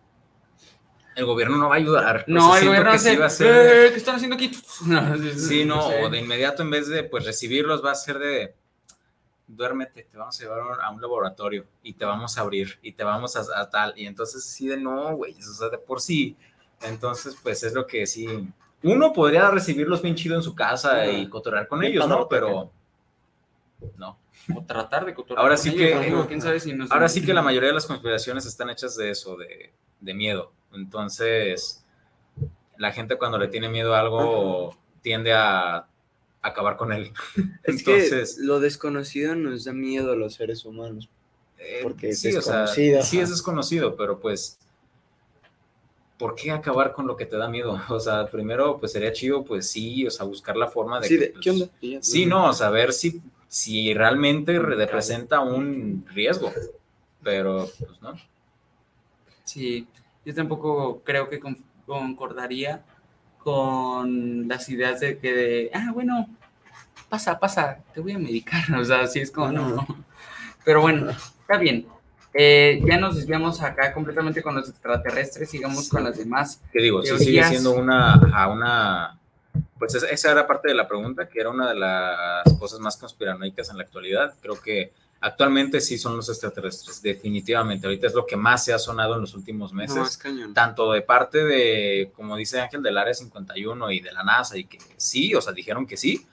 S5: el gobierno no va a ayudar. O
S4: no,
S5: sea,
S4: el gobierno
S5: que
S4: hace,
S5: sí va a ser-
S4: "Eh, ¿qué están haciendo aquí? No,
S5: Sí, no,
S4: sé.
S5: o de inmediato en vez de pues recibirlos va a ser de duérmete, te vamos a llevar a un laboratorio y te vamos a abrir y te vamos a, a tal y entonces sí de no, güey, o sea, de por sí. Entonces, pues es lo que sí uno podría recibirlos bien chido en su casa y cotorrear con ellos, ¿no? Pero no.
S4: O tratar de cotorrear
S5: Ahora
S4: con
S5: sí
S4: ellos,
S5: que-
S4: quién sabe si nos-
S5: Ahora sí que la mayoría de las conspiraciones están hechas de eso, de, de miedo. Entonces, la gente cuando le tiene miedo a algo tiende a acabar con él.
S6: Es
S5: Entonces,
S6: que lo desconocido nos da miedo a los seres humanos.
S5: eh,
S6: porque es
S5: sí, o sea,
S6: desconocido,
S5: sí es desconocido, pero pues, ¿por qué acabar con lo que te da miedo? O sea, primero, pues sería chido, pues sí, o sea, buscar la forma de
S6: Sí,
S5: que,
S6: de-
S5: pues. Sí, no, saber si, si realmente representa un riesgo, pero pues no.
S4: Sí, yo tampoco creo que con- concordaría con las ideas de que, de, ah, bueno, pasa, pasa, te voy a medicar. O sea, así es como, no, no. Pero bueno, está bien. Eh, ya nos desviamos acá completamente con los extraterrestres, sigamos con las demás.
S5: ¿Qué digo? Sí sigue siendo una, a una, pues esa- esa era parte de la pregunta, que era una de las cosas más conspiranoicas en la actualidad. Creo que actualmente sí son los extraterrestres, definitivamente. Ahorita es lo que más se ha sonado en los últimos meses.
S6: No, es cañón.
S5: tanto de parte de, como dice Ángel, del Área 51 y de la NASA, y que sí, o sea, dijeron que sí,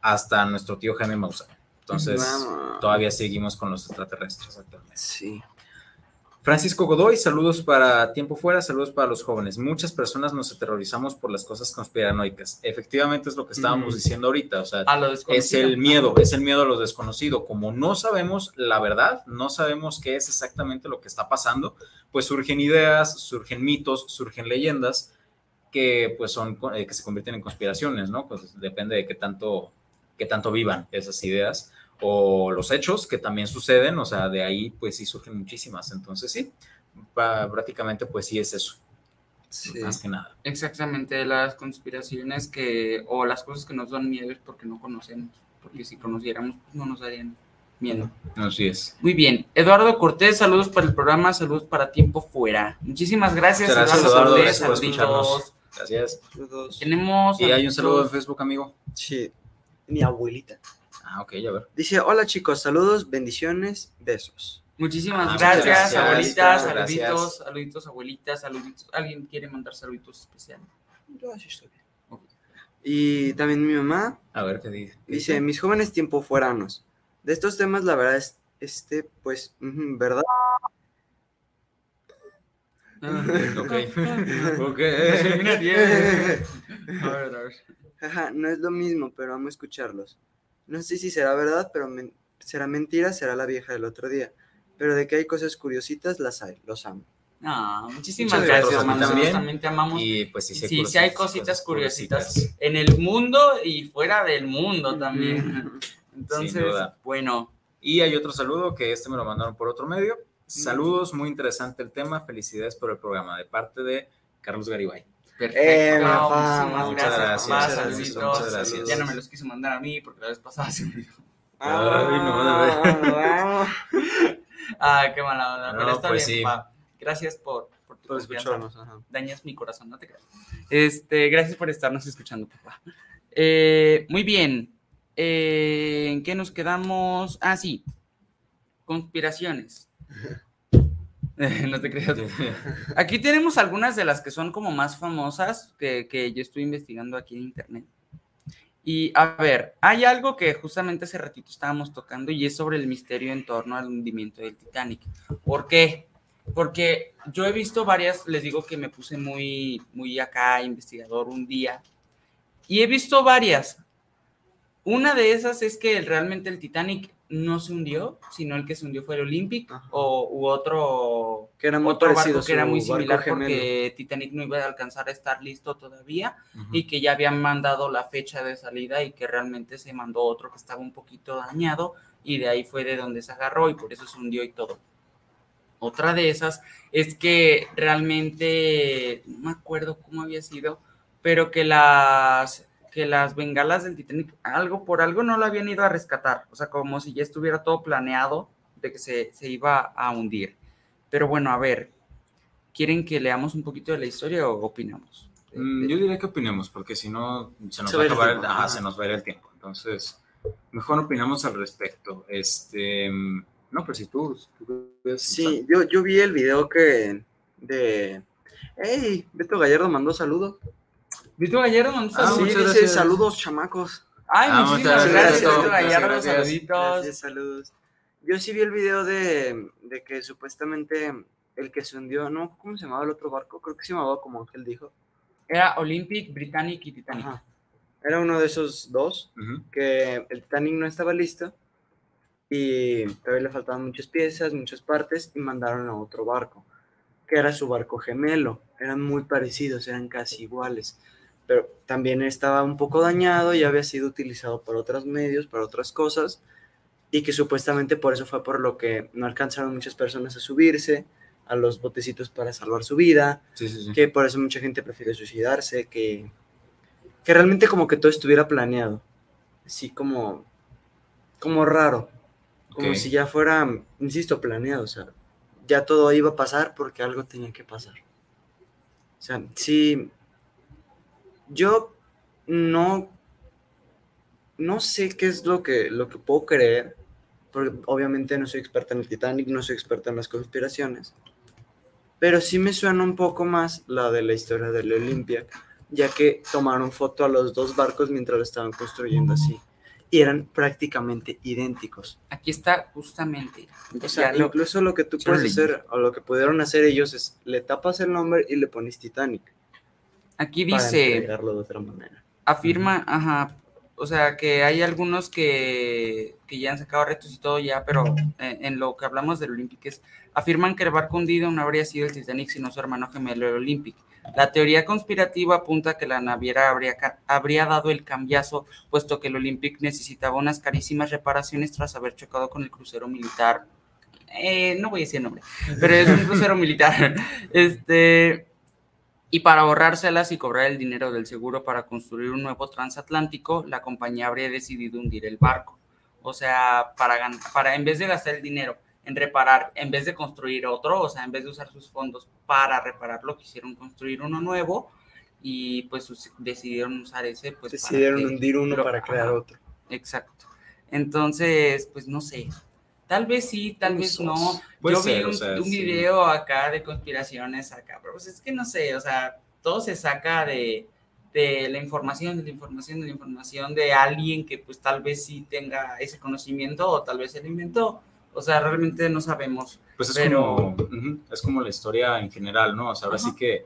S5: hasta nuestro tío Jaime Maussan. Entonces,
S6: Vamos.
S5: todavía seguimos con los extraterrestres actualmente.
S6: Sí.
S5: Francisco Godoy, saludos para Tiempo Fuera, saludos para los jóvenes. Muchas personas nos aterrorizamos por las cosas conspiranoicas. Efectivamente es lo que estábamos diciendo ahorita, o sea,
S4: A lo
S5: es el miedo, es el miedo a lo desconocido. Como no sabemos la verdad, no sabemos qué es exactamente lo que está pasando, pues surgen ideas, surgen mitos, surgen leyendas que pues son eh, que se convierten en conspiraciones, ¿no? Pues depende de qué tanto qué tanto vivan esas ideas o los hechos que también suceden, o sea, de ahí pues sí surgen muchísimas. Entonces sí, prácticamente pues sí es eso,
S6: Sí.
S5: más que nada.
S4: Exactamente, las conspiraciones que, o las cosas que nos dan miedo es porque no conocemos, porque si conociéramos, pues no nos darían miedo.
S5: Así es.
S4: Muy bien, Eduardo Cortés, saludos para el programa, saludos para Tiempo Fuera. Muchísimas gracias,
S5: gracias,
S4: Eduardo,
S5: Eduardo,
S4: Cortés,
S5: gracias por
S4: saluditos.
S5: escucharnos. Gracias.
S6: Saludos.
S4: Tenemos
S5: Y hay un saludo en. Facebook, amigo.
S6: Sí. Mi abuelita.
S5: Ah, ok, a ver.
S6: Dice, hola chicos, saludos, bendiciones, besos.
S4: Muchísimas
S5: Ah,
S4: gracias,
S5: gracias,
S4: abuelitas,
S5: gracias.
S4: saluditos, saluditos, abuelitas, saluditos. ¿Alguien quiere mandar saluditos especiales?
S6: Yo así estoy bien. Y también mi mamá
S5: A ver qué dice.
S6: dice, mis jóvenes tiempo fueranos. De estos temas, la verdad es, este, pues, ¿verdad?
S5: Ok. ok.
S4: A ver, a ver.
S6: No es lo mismo, pero amo escucharlos. No sé si será verdad, pero men- será mentira, será la vieja del otro día. Pero de que hay cosas curiositas, las hay, los amo.
S4: No, muchísimas
S5: Muchas
S4: gracias, hermano. Nosotros
S5: también.
S4: también te amamos.
S5: Y pues sí,
S4: Sí, sí, hay cositas
S5: cosas
S4: curiositas en el mundo y fuera del mundo también. Entonces,
S5: duda.
S4: bueno,
S5: Y hay otro saludo que este me lo mandaron por otro medio. Saludos, muy interesante el tema. Felicidades por el programa de parte de Carlos Garibay.
S4: Perfecto.
S6: Eh,
S4: No,
S5: muchas
S4: gracias,
S6: muchas
S4: saluditos.
S6: gracias, muchas gracias.
S4: Ya no me los quiso mandar a mí porque la vez pasada se me olvidó.
S5: Ay, no,
S4: Ah, qué mala onda.
S5: No,
S4: Pero está
S5: pues
S4: bien,
S5: sí.
S4: papá. Gracias por, por tu
S6: Por escucharnos, ajá.
S4: dañas mi corazón, no te creas. Este, gracias por estarnos escuchando, papá. Eh, muy bien. Eh, ¿En qué nos quedamos? Ah, sí. Conspiraciones. no te creas. Aquí tenemos algunas de las que son como más famosas que, que yo estoy investigando aquí en internet. Y a ver, hay algo que justamente hace ratito estábamos tocando y es sobre el misterio en torno al hundimiento del Titanic. ¿Por qué? Porque yo he visto varias, les digo que me puse muy, muy acá investigador un día y he visto varias. Una de esas es que realmente el Titanic no se hundió, sino el que se hundió fue el Olympic o u otro,
S6: Que era muy
S4: otro
S6: parecido
S4: barco que era muy similar porque Titanic no iba a alcanzar a estar listo todavía y que ya habían mandado la fecha de salida y que realmente se mandó otro que estaba un poquito dañado y de ahí fue de donde se agarró y por eso se hundió y todo. Otra de esas es que realmente, no me acuerdo cómo había sido, pero que las, que las bengalas del Titanic, algo por algo no lo habían ido a rescatar, o sea, como si ya estuviera todo planeado de que se, se iba a hundir. Pero bueno, a ver, ¿quieren que leamos un poquito de la historia o opinamos?
S5: Mm, Yo diría que opinemos, porque si no se nos
S6: Se
S5: va a
S6: el
S5: acabar el, ajá, se nos va a ir el tiempo. Entonces, mejor opinamos al respecto. Este, no, pero si tú,
S6: Sí, yo, yo vi el video que de... ¡Hey! Beto Gallardo mandó saludos.
S4: Vito Gallardo mandó
S5: Ah,
S6: sí, dice
S5: gracias.
S6: saludos, chamacos.
S4: Ay,
S5: Ah,
S4: muchísimas
S5: muchas
S4: gracias,
S6: gracias,
S4: Vito Gallardo,
S5: gracias.
S4: saluditos.
S6: Gracias, saludos. Yo sí vi el video de, de que supuestamente el que se hundió, ¿no? ¿Cómo se llamaba el otro barco? Creo que se llamaba como Ángel dijo.
S4: Era Olympic, Britannic y Titanic.
S6: Ajá. Era uno de esos dos que el Titanic no estaba listo y todavía le faltaban muchas piezas, muchas partes y mandaron a otro barco, que era su barco gemelo. Eran muy parecidos, eran casi iguales, pero también estaba un poco dañado y había sido utilizado por otros medios, para otras cosas y que supuestamente por eso fue por lo que no alcanzaron muchas personas a subirse a los botecitos para salvar su vida
S5: Sí, sí, sí.
S6: que por eso mucha gente prefiere suicidarse, que, que realmente como que todo estuviera planeado, así como, como raro, como
S5: Ok.
S6: si ya fuera, insisto, planeado, o sea, ya todo iba a pasar porque algo tenía que pasar. O sea, sí, yo no, no sé qué es lo que, lo que puedo creer, porque obviamente no soy experta en el Titanic, no soy experta en las conspiraciones, pero sí me suena un poco más la de la historia del Olympia, ya que tomaron foto a los dos barcos mientras lo estaban construyendo así. Y eran prácticamente idénticos.
S4: Aquí está justamente.
S6: O sea,
S4: Ya
S6: incluso lo que tú puedes hacer, o lo que pudieron hacer ellos es, le tapas el nombre y le pones Titanic.
S4: Aquí dice,
S6: entregarlo de otra manera.
S4: afirma, ajá, o sea, que hay algunos que, que ya han sacado retos y todo ya, pero eh, en lo que hablamos del Olympic es, afirman que el barco hundido no habría sido el Titanic, sino su hermano gemelo, el Olympic. La teoría conspirativa apunta a que la naviera habría, habría dado el cambiazo, puesto que el Olympic necesitaba unas carísimas reparaciones tras haber chocado con el crucero militar. Eh, no voy a decir el nombre, pero es un crucero militar. Este, y para ahorrárselas y cobrar el dinero del seguro para construir un nuevo transatlántico, la compañía habría decidido hundir el barco. O sea, para, gan- para en vez de gastar el dinero en reparar, en vez de construir otro, o sea, en vez de usar sus fondos para repararlo, quisieron construir uno nuevo y pues decidieron usar ese. Pues,
S6: Decidieron hundir uno
S4: lo-
S6: para crear
S4: ajá.
S6: otro.
S4: Exacto. Entonces, pues no sé. Tal vez sí, tal vez no.
S5: Puede
S4: Yo vi
S5: ser, o
S4: un,
S5: sea,
S4: un
S5: sí.
S4: video acá de conspiraciones acá, pero pues es que no sé, o sea, todo se saca de, de la información, de la información, de la información de alguien que pues tal vez sí tenga ese conocimiento o tal vez se lo inventó. O sea, realmente no sabemos.
S5: Pues es,
S4: Pero-
S5: como, es como la historia en general, ¿no? O sea, ahora
S4: Ajá.
S5: sí que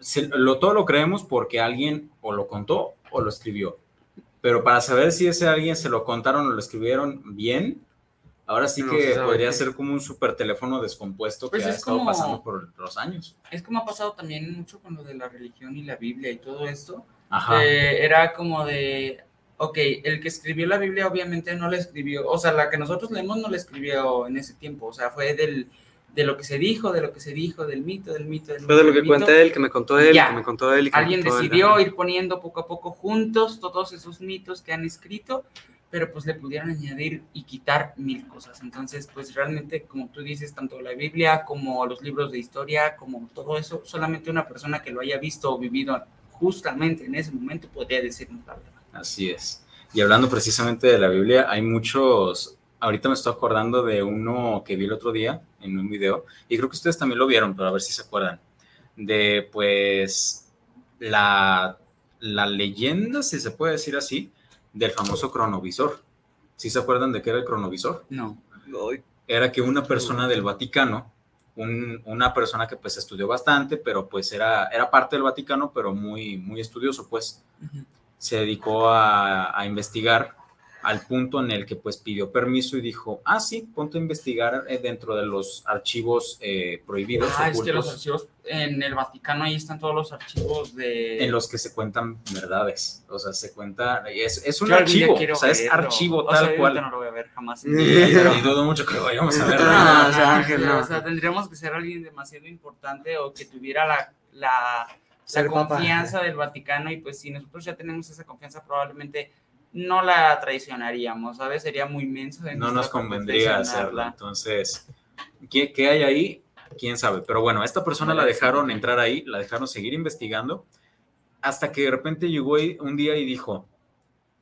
S5: se- lo, todo lo creemos porque alguien o lo contó o lo escribió. Pero para saber si ese alguien se lo contaron o lo escribieron bien, ahora sí
S6: No
S5: que podría ser como un super teléfono descompuesto
S4: Pues
S5: que ha
S4: es
S5: estado
S4: como-
S5: pasando por los años.
S4: Es como ha pasado también mucho con lo de la religión y la Biblia y todo esto.
S5: Ajá.
S4: que era como de, ok, el que escribió la Biblia obviamente no la escribió, o sea, la que nosotros leemos no la escribió en ese tiempo, o sea, fue del, de lo que se dijo, de lo que se dijo, del mito, del mito, del
S6: Fue de
S4: mito,
S6: lo que
S4: mito.
S6: cuenta él, que me contó él,
S4: Ya.
S6: que me contó él y que me
S4: Alguien
S6: contó él.
S4: decidió
S6: Ajá.
S4: ir poniendo poco a poco juntos todos esos mitos que han escrito, pero pues le pudieron añadir y quitar mil cosas. Entonces, pues realmente, como tú dices, tanto la Biblia como los libros de historia, como todo eso, solamente una persona que lo haya visto o vivido justamente en ese momento podría decirnos la verdad.
S5: Así es. Y hablando precisamente de la Biblia, hay muchos ahorita me estoy acordando de uno que vi el otro día en un video, y creo que ustedes también lo vieron, pero a ver si se acuerdan, de pues la, la leyenda, si se puede decir así, del famoso cronovisor. ¿Sí se acuerdan de qué era el cronovisor?
S4: No.
S5: Era que una persona del Vaticano, un- una persona que pues estudió bastante, pero pues era, era parte del Vaticano, pero muy, muy estudioso, pues se dedicó a, a investigar al punto en el que pues pidió permiso y dijo, ah, sí, ponte a investigar eh, dentro de los archivos eh, prohibidos,
S4: Ah, es que los
S5: ocultos,
S4: archivos en el Vaticano ahí están todos los archivos de.
S5: en los que se cuentan verdades. O sea, se cuenta, es, es un
S4: Yo
S5: archivo, o sea, es
S4: verlo.
S5: archivo
S4: O sea,
S5: tal cual.
S4: no lo voy a ver jamás.
S5: Y dudo mucho que lo vayamos a ver.
S6: O sea, Ángel,
S4: sí,
S6: no.
S4: o sea, tendríamos que ser alguien demasiado importante o que tuviera la, la, confianza del Vaticano y pues si nosotros ya tenemos esa confianza probablemente no la traicionaríamos, ¿sabes? Sería muy inmenso. de
S5: no nos convendría
S4: traicionarla.
S5: Entonces, ¿qué, qué hay ahí? ¿Quién sabe? Pero bueno, a esta persona la dejaron entrar ahí, la dejaron seguir investigando, hasta que de repente llegó un día y dijo,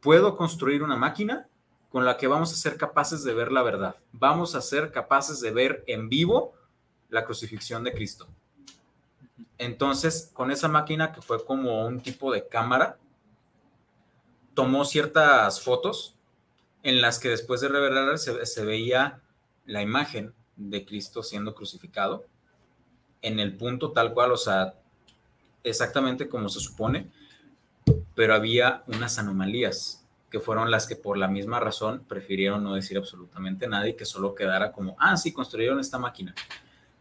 S5: puedo construir una máquina con la que vamos a ser capaces de ver la verdad. Vamos a ser capaces de ver en vivo la crucifixión de Cristo. Entonces, con esa máquina que fue como un tipo de cámara, tomó ciertas fotos en las que después de revelar se, veía la imagen de Cristo siendo crucificado en el punto tal cual, o sea, exactamente como se supone, pero había unas anomalías que fueron las que por la misma razón prefirieron no decir absolutamente nada y que solo quedara como, ah, sí, construyeron esta máquina.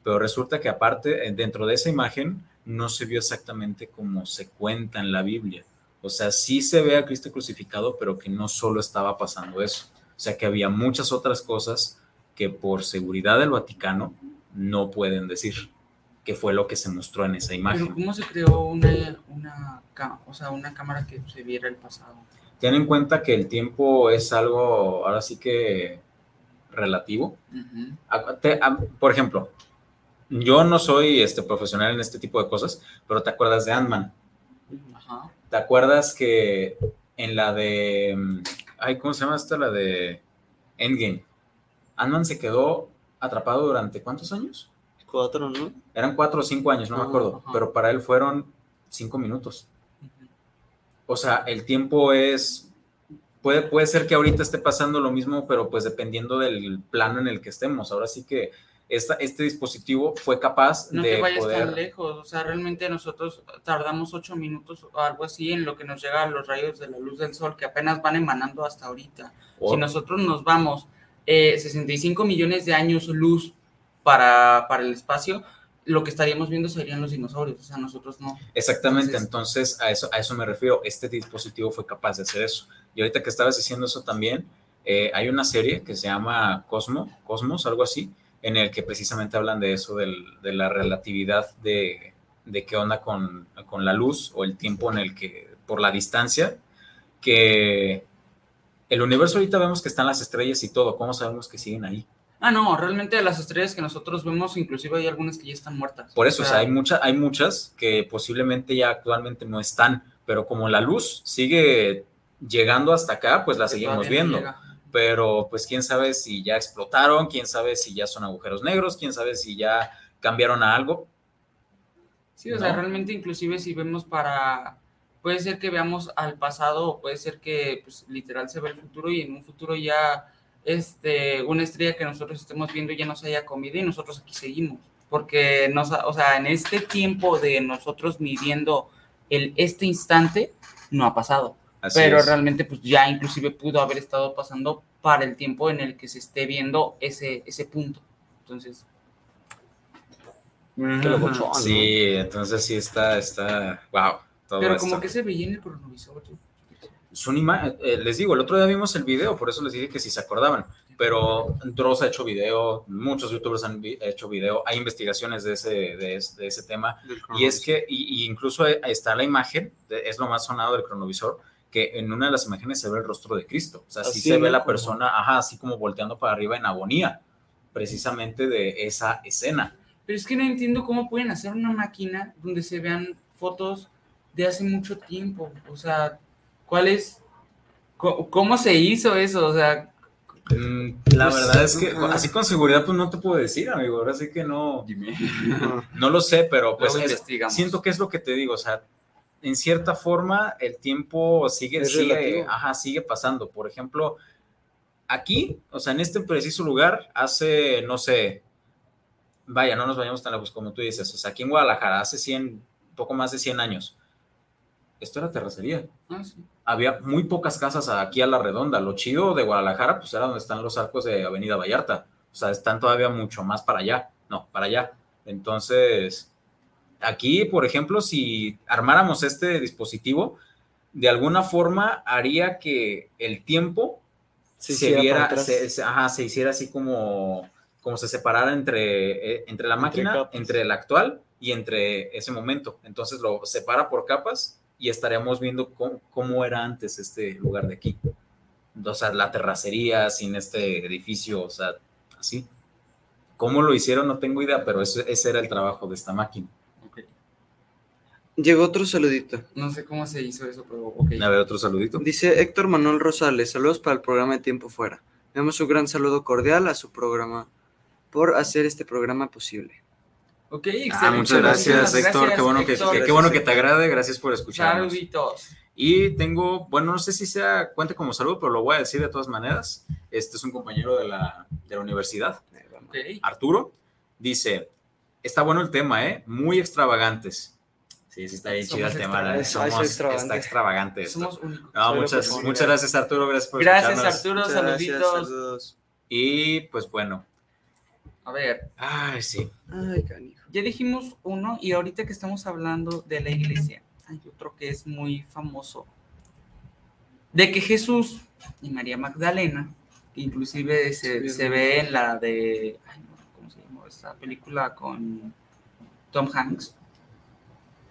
S5: Pero resulta que aparte, eh, dentro de esa imagen, no se vio exactamente como se cuenta en la Biblia. O sea, sí se ve a Cristo crucificado, pero que no solo estaba pasando eso. O sea, que había muchas otras cosas que por seguridad del Vaticano no pueden decir, que fue lo que se mostró en esa
S4: Pero
S5: imagen.
S4: ¿cómo se creó una, una, o sea, una cámara que se viera el pasado?
S5: Ten en cuenta que el tiempo es algo, ahora sí que relativo.
S4: Ujú.
S5: A- te- a- por ejemplo, yo no soy este, profesional en este tipo de cosas, pero te acuerdas de Ant-Man.
S4: Ajá.
S5: ¿Te acuerdas que en la de. mm, Ay, ¿cómo se llama esta? La de Endgame. Ant-Man se quedó atrapado durante cuántos años?
S6: Cuatro, ¿no?
S5: Eran cuatro o cinco años, no me acuerdo,
S4: ajá.
S5: pero para él fueron cinco minutos. O sea, el tiempo es. Puede, puede ser que ahorita esté pasando lo mismo, pero pues dependiendo del plano en el que estemos. Ahora sí que esta, este dispositivo fue capaz
S4: No
S5: de
S4: te vayas
S5: poder.
S4: tan lejos, o sea, realmente nosotros tardamos ocho minutos o algo así en lo que nos llegan los rayos de la luz del sol, que apenas van emanando hasta ahorita.
S5: Oh.
S4: Si nosotros nos vamos eh, 65 millones de años luz para, para el espacio, lo que estaríamos viendo serían los dinosaurios, o sea, nosotros no.
S5: Exactamente,
S4: Entonces-
S5: entonces, a, eso, a eso me refiero. Este dispositivo fue capaz de hacer eso. Y ahorita que estabas diciendo eso también, eh, hay una serie que se llama Cosmo, Cosmos, algo así, en el que precisamente hablan de eso, del- de la relatividad de, de qué onda con, con la luz o el tiempo en el que, por la distancia, que el universo ahorita vemos que están las estrellas y todo, ¿cómo sabemos que siguen ahí?
S4: Ah, no, realmente las estrellas que nosotros vemos, inclusive hay algunas que ya están muertas.
S5: Por eso, o sea, hay, mucha, hay muchas que posiblemente ya actualmente no están, pero como la luz sigue llegando hasta acá, pues la seguimos viendo.
S4: llega.
S5: Pero pues quién sabe si ya explotaron, quién sabe si ya son agujeros negros, quién sabe si ya cambiaron a algo.
S4: Sí, o sea,
S5: ¿no?
S4: realmente inclusive si vemos para, puede ser que veamos al pasado o puede ser que pues, literal se ve el futuro y en un futuro ya este, una estrella que nosotros estemos viendo ya nos haya comido y nosotros aquí seguimos. Porque, nos, o sea, en este tiempo de nosotros midiendo el, este instante, no ha pasado.
S5: Así
S4: pero
S5: es.
S4: realmente pues ya inclusive pudo haber estado pasando para el tiempo en el que se esté viendo ese, ese punto. Entonces.
S5: Sí, entonces sí está, está, wow. Todo
S4: pero
S5: esto.
S4: como que se veía en el cronovisor. yo-
S5: Son eh, les digo, el otro día vimos el video, por eso les dije que si se acordaban, pero Dross ha hecho video, muchos youtubers han vi- hecho video, hay investigaciones de ese, de, es- de ese tema, y es que, y, y incluso eh, está la imagen, de- es lo más sonado del cronovisor, que en una de las imágenes se ve el rostro de Cristo, o sea, sí
S6: Así,
S5: se ve la
S6: Como-
S5: persona, ajá, así como volteando para arriba en agonía, precisamente de esa escena.
S4: Pero es que no entiendo cómo pueden hacer una máquina donde se vean fotos de hace mucho tiempo. O sea, ¿cuál es? ¿Cómo se hizo eso? O sea,
S5: Mm, La
S6: Pues,
S5: verdad es que así con seguridad pues no te puedo decir, amigo. Ahora sí que no, no lo sé, pero pues es- siento que es lo que te digo, o sea, en cierta forma el tiempo sigue, sigue, ajá, sigue pasando. Por ejemplo, aquí, o sea, en este preciso lugar, hace, no sé, vaya, no nos vayamos tan lejos como tú dices, o sea, aquí en Guadalajara, hace 100, poco más de 100 años, esto era terracería.
S4: Ah, sí.
S5: Había muy pocas casas aquí a la redonda. Lo chido de Guadalajara, pues era donde están los arcos de Avenida Vallarta. O sea, están todavía mucho más para allá. No, para allá. Entonces, aquí, por ejemplo, si armáramos este dispositivo, de alguna forma haría que el tiempo
S6: Se
S5: se, viera, se, se- ajá, se hiciera así como, como se separara entre, eh, entre la máquina, entre el actual y entre ese momento. Entonces lo separa por capas y estaríamos viendo cómo, cómo era antes este lugar de aquí. O sea, la terracería sin este edificio, o sea, así. ¿Cómo lo hicieron? No tengo idea, pero ese, ese era el trabajo de esta máquina.
S6: Llegó otro saludito.
S4: No sé cómo se hizo eso, pero ok.
S5: A ver, otro saludito.
S6: Dice Héctor Manuel Rosales, saludos para el programa de Tiempo Fuera. Le damos un gran saludo cordial a su programa por hacer este programa posible.
S4: Ok,
S5: Ah,
S4: excelente.
S5: muchas gracias, Héctor. Qué bueno, que, qué- qué bueno que te agrade. Gracias por escucharnos.
S4: Saluditos.
S5: Y tengo, bueno, no sé si sea cuente como saludo, pero lo voy a decir de todas maneras. Este es un compañero de la, de la universidad. Arturo. Dice, está bueno el tema, ¿eh? Muy extravagantes. Sí, sí, está bien chido el tema.
S6: Ay, extravagante.
S5: está extravagante. esto.
S4: Somos únicos.
S5: No,
S6: soy lo
S5: muchas, muchas gracias, Arturo. Gracias por
S4: Gracias,
S5: escucharnos.
S4: Arturo.
S6: Muchas gracias,
S4: Saluditos.
S6: saludos.
S5: Y pues bueno.
S4: A ver,
S5: Ay, sí.
S6: Ay, canijo.
S4: ya dijimos uno y ahorita que estamos hablando de la iglesia, hay otro que es muy famoso. De que Jesús y María Magdalena, que inclusive se,
S6: Sí,
S4: se ve en la de, ay, ¿cómo se llama esta película con Tom Hanks?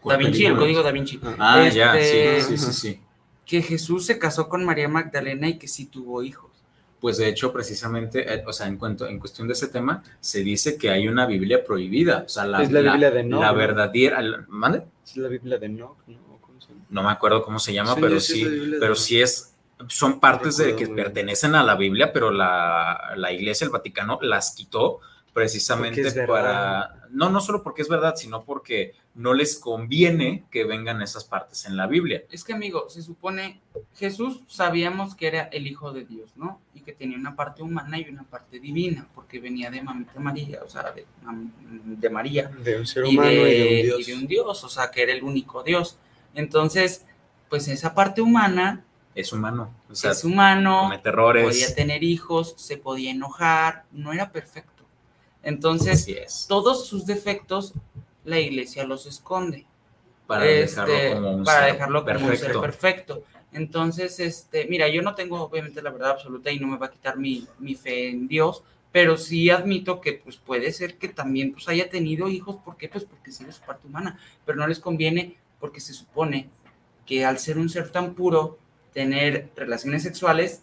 S4: Da Vinci, el código Da Vinci.
S5: Ah, ya,
S4: Este-
S5: sí, sí, sí, sí.
S4: Que Jesús se casó con María Magdalena y que sí tuvo hijos.
S5: Pues de hecho, precisamente, eh, o sea, en, cuanto, en cuestión de ese tema, se dice que hay una Biblia prohibida. O sea, la,
S6: Es la Biblia de Enoch,
S5: La verdadera. ¿Mande?
S6: Es la Biblia de Enoch, ¿no? ¿Cómo se llama?
S5: No me acuerdo cómo se llama,
S6: Sí,
S5: pero
S6: sí
S5: pero sí es. Son partes de que pertenecen a la Biblia, pero la, la iglesia, el Vaticano, las quitó precisamente para. No, no solo porque es verdad, sino porque no les conviene que vengan esas partes en la Biblia.
S4: Es que, amigo, se supone, Jesús sabíamos que era el Hijo de Dios, ¿no? Y que tenía una parte humana y una parte divina, porque venía de mamita María, o sea, de, de María.
S6: De un ser
S4: y
S6: humano y de,
S4: de,
S6: un Dios.
S4: y de un Dios, o sea, que era el único Dios. Entonces, pues esa parte humana
S5: Es humano. O sea,
S4: es humano,
S5: comete errores.
S4: podía tener hijos, se podía enojar, no era perfecto. Entonces,
S5: es.
S4: todos sus defectos la iglesia los esconde.
S5: Para
S4: este,
S5: dejarlo como un
S4: para
S5: ser
S4: dejarlo como un ser
S5: perfecto.
S4: perfecto. Entonces, este, mira, yo no tengo obviamente la verdad absoluta y no me va a quitar mi, mi fe en Dios, pero sí admito que pues puede ser que también pues haya tenido hijos, ¿por qué? Pues porque sigue su parte humana, pero no les conviene porque se supone que al ser un ser tan puro, tener relaciones sexuales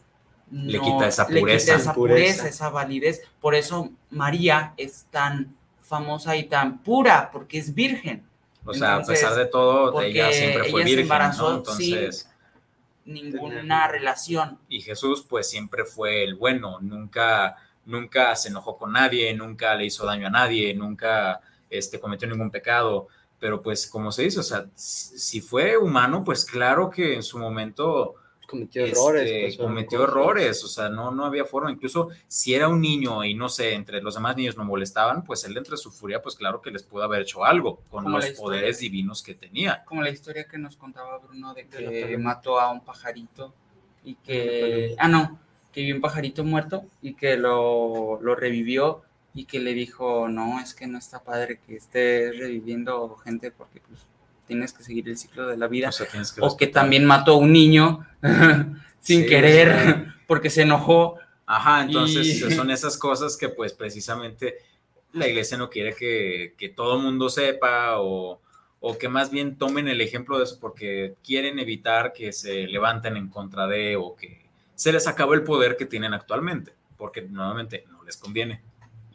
S5: Le quita esa
S4: le quita
S5: pureza.
S4: esa
S6: Pureza.
S4: pureza, esa validez. Por eso María es tan famosa y tan pura, porque es virgen
S5: O sea,
S4: Entonces,
S5: a pesar de todo, ella siempre fue
S4: ella se
S5: virgen,
S4: embarazó
S5: ¿no? Entonces,
S4: ninguna relación.
S5: y Jesús pues siempre fue el bueno, nunca, nunca se enojó con nadie, nunca le hizo daño a nadie, nunca este, cometió ningún pecado, pero pues como se dice, o sea, si si fue humano, pues claro que en su momento
S6: Cometió
S5: este,
S6: errores. pues,
S5: cometió
S6: cosas.
S5: errores, o sea, no, no había forma, incluso si era un niño y no sé, entre los demás niños no molestaban, pues él entre su furia, pues claro que les pudo haber hecho algo con
S4: Como
S5: los poderes divinos que tenía.
S4: Como la historia que nos contaba Bruno de que mató a un pajarito y que... Ah, no, que vio un pajarito muerto y que lo, lo revivió y que le dijo, no, es que no está padre que estés reviviendo gente porque pues tienes que seguir el ciclo de la vida.
S5: O sea, que
S4: O que
S5: respetar.
S4: también mató a un niño sin
S5: Sí,
S4: querer porque se enojó.
S5: Ajá, entonces
S4: Y-
S5: son esas cosas que pues precisamente la iglesia no quiere que, que todo el mundo sepa o, o que más bien tomen el ejemplo de eso porque quieren evitar que se levanten en contra de o que se les acabe el poder que tienen actualmente, porque nuevamente no les conviene.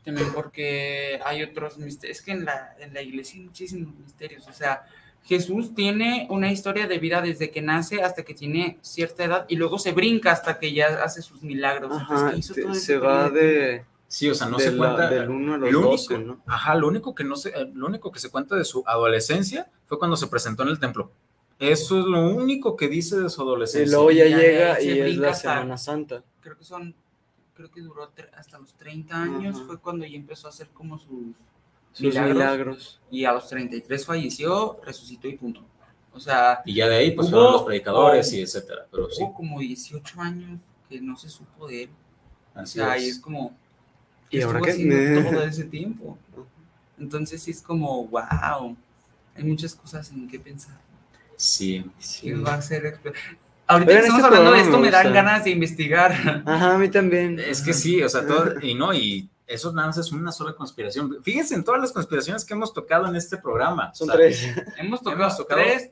S4: También porque hay otros misterios. Es que en la, en la iglesia hay muchísimos misterios. O sea, Jesús tiene una historia de vida desde que nace hasta que tiene cierta edad y luego se brinca hasta que ya hace sus milagros. Entonces,
S6: Ajá,
S4: ¿qué hizo
S6: te-
S4: todo ese
S6: se va
S4: periodo de
S6: de,
S5: Sí, o sea, no se
S6: la-
S5: cuenta.
S6: del 1 a los
S5: lo único-
S6: 12, ¿no?
S5: Ajá, lo único que no se, lo único que se cuenta de su adolescencia fue cuando se presentó en el templo. Eso es lo único que dice de su
S6: Y
S5: adolescencia.
S6: luego ya llega y es la
S4: hasta-
S6: Semana Santa.
S4: creo que son, creo que duró hasta los 30 años,
S6: Ajá.
S4: fue cuando ya empezó a hacer como sus
S6: Sus
S4: milagros,
S6: milagros.
S4: y a los 33 falleció, resucitó y punto. O sea,
S5: Y ya de ahí, pues
S4: Hubo-
S5: fueron los predicadores
S4: oh,
S5: y etcétera. Pero sí,
S4: hubo como 18 años que no se supo de él. O
S5: así
S4: sea,
S5: es.
S4: y es como,
S6: ¿Y
S4: ¿qué
S6: ahora qué?
S4: haciendo todo ese tiempo? Entonces sí es como, wow, hay muchas cosas en qué pensar.
S5: Sí.
S4: ¿Qué va a ser? Ahorita que estamos
S6: este
S4: hablando de esto,
S6: me
S4: me dan ganas de investigar.
S6: Ajá, a mí también.
S5: Es que sí, o sea, todo, y no, y eso nada más es una sola conspiración. Fíjense en todas las conspiraciones que hemos tocado en este programa.
S6: Son
S5: O sea,
S6: tres.
S4: Hemos tocado,
S5: Hemos tocado
S4: tres.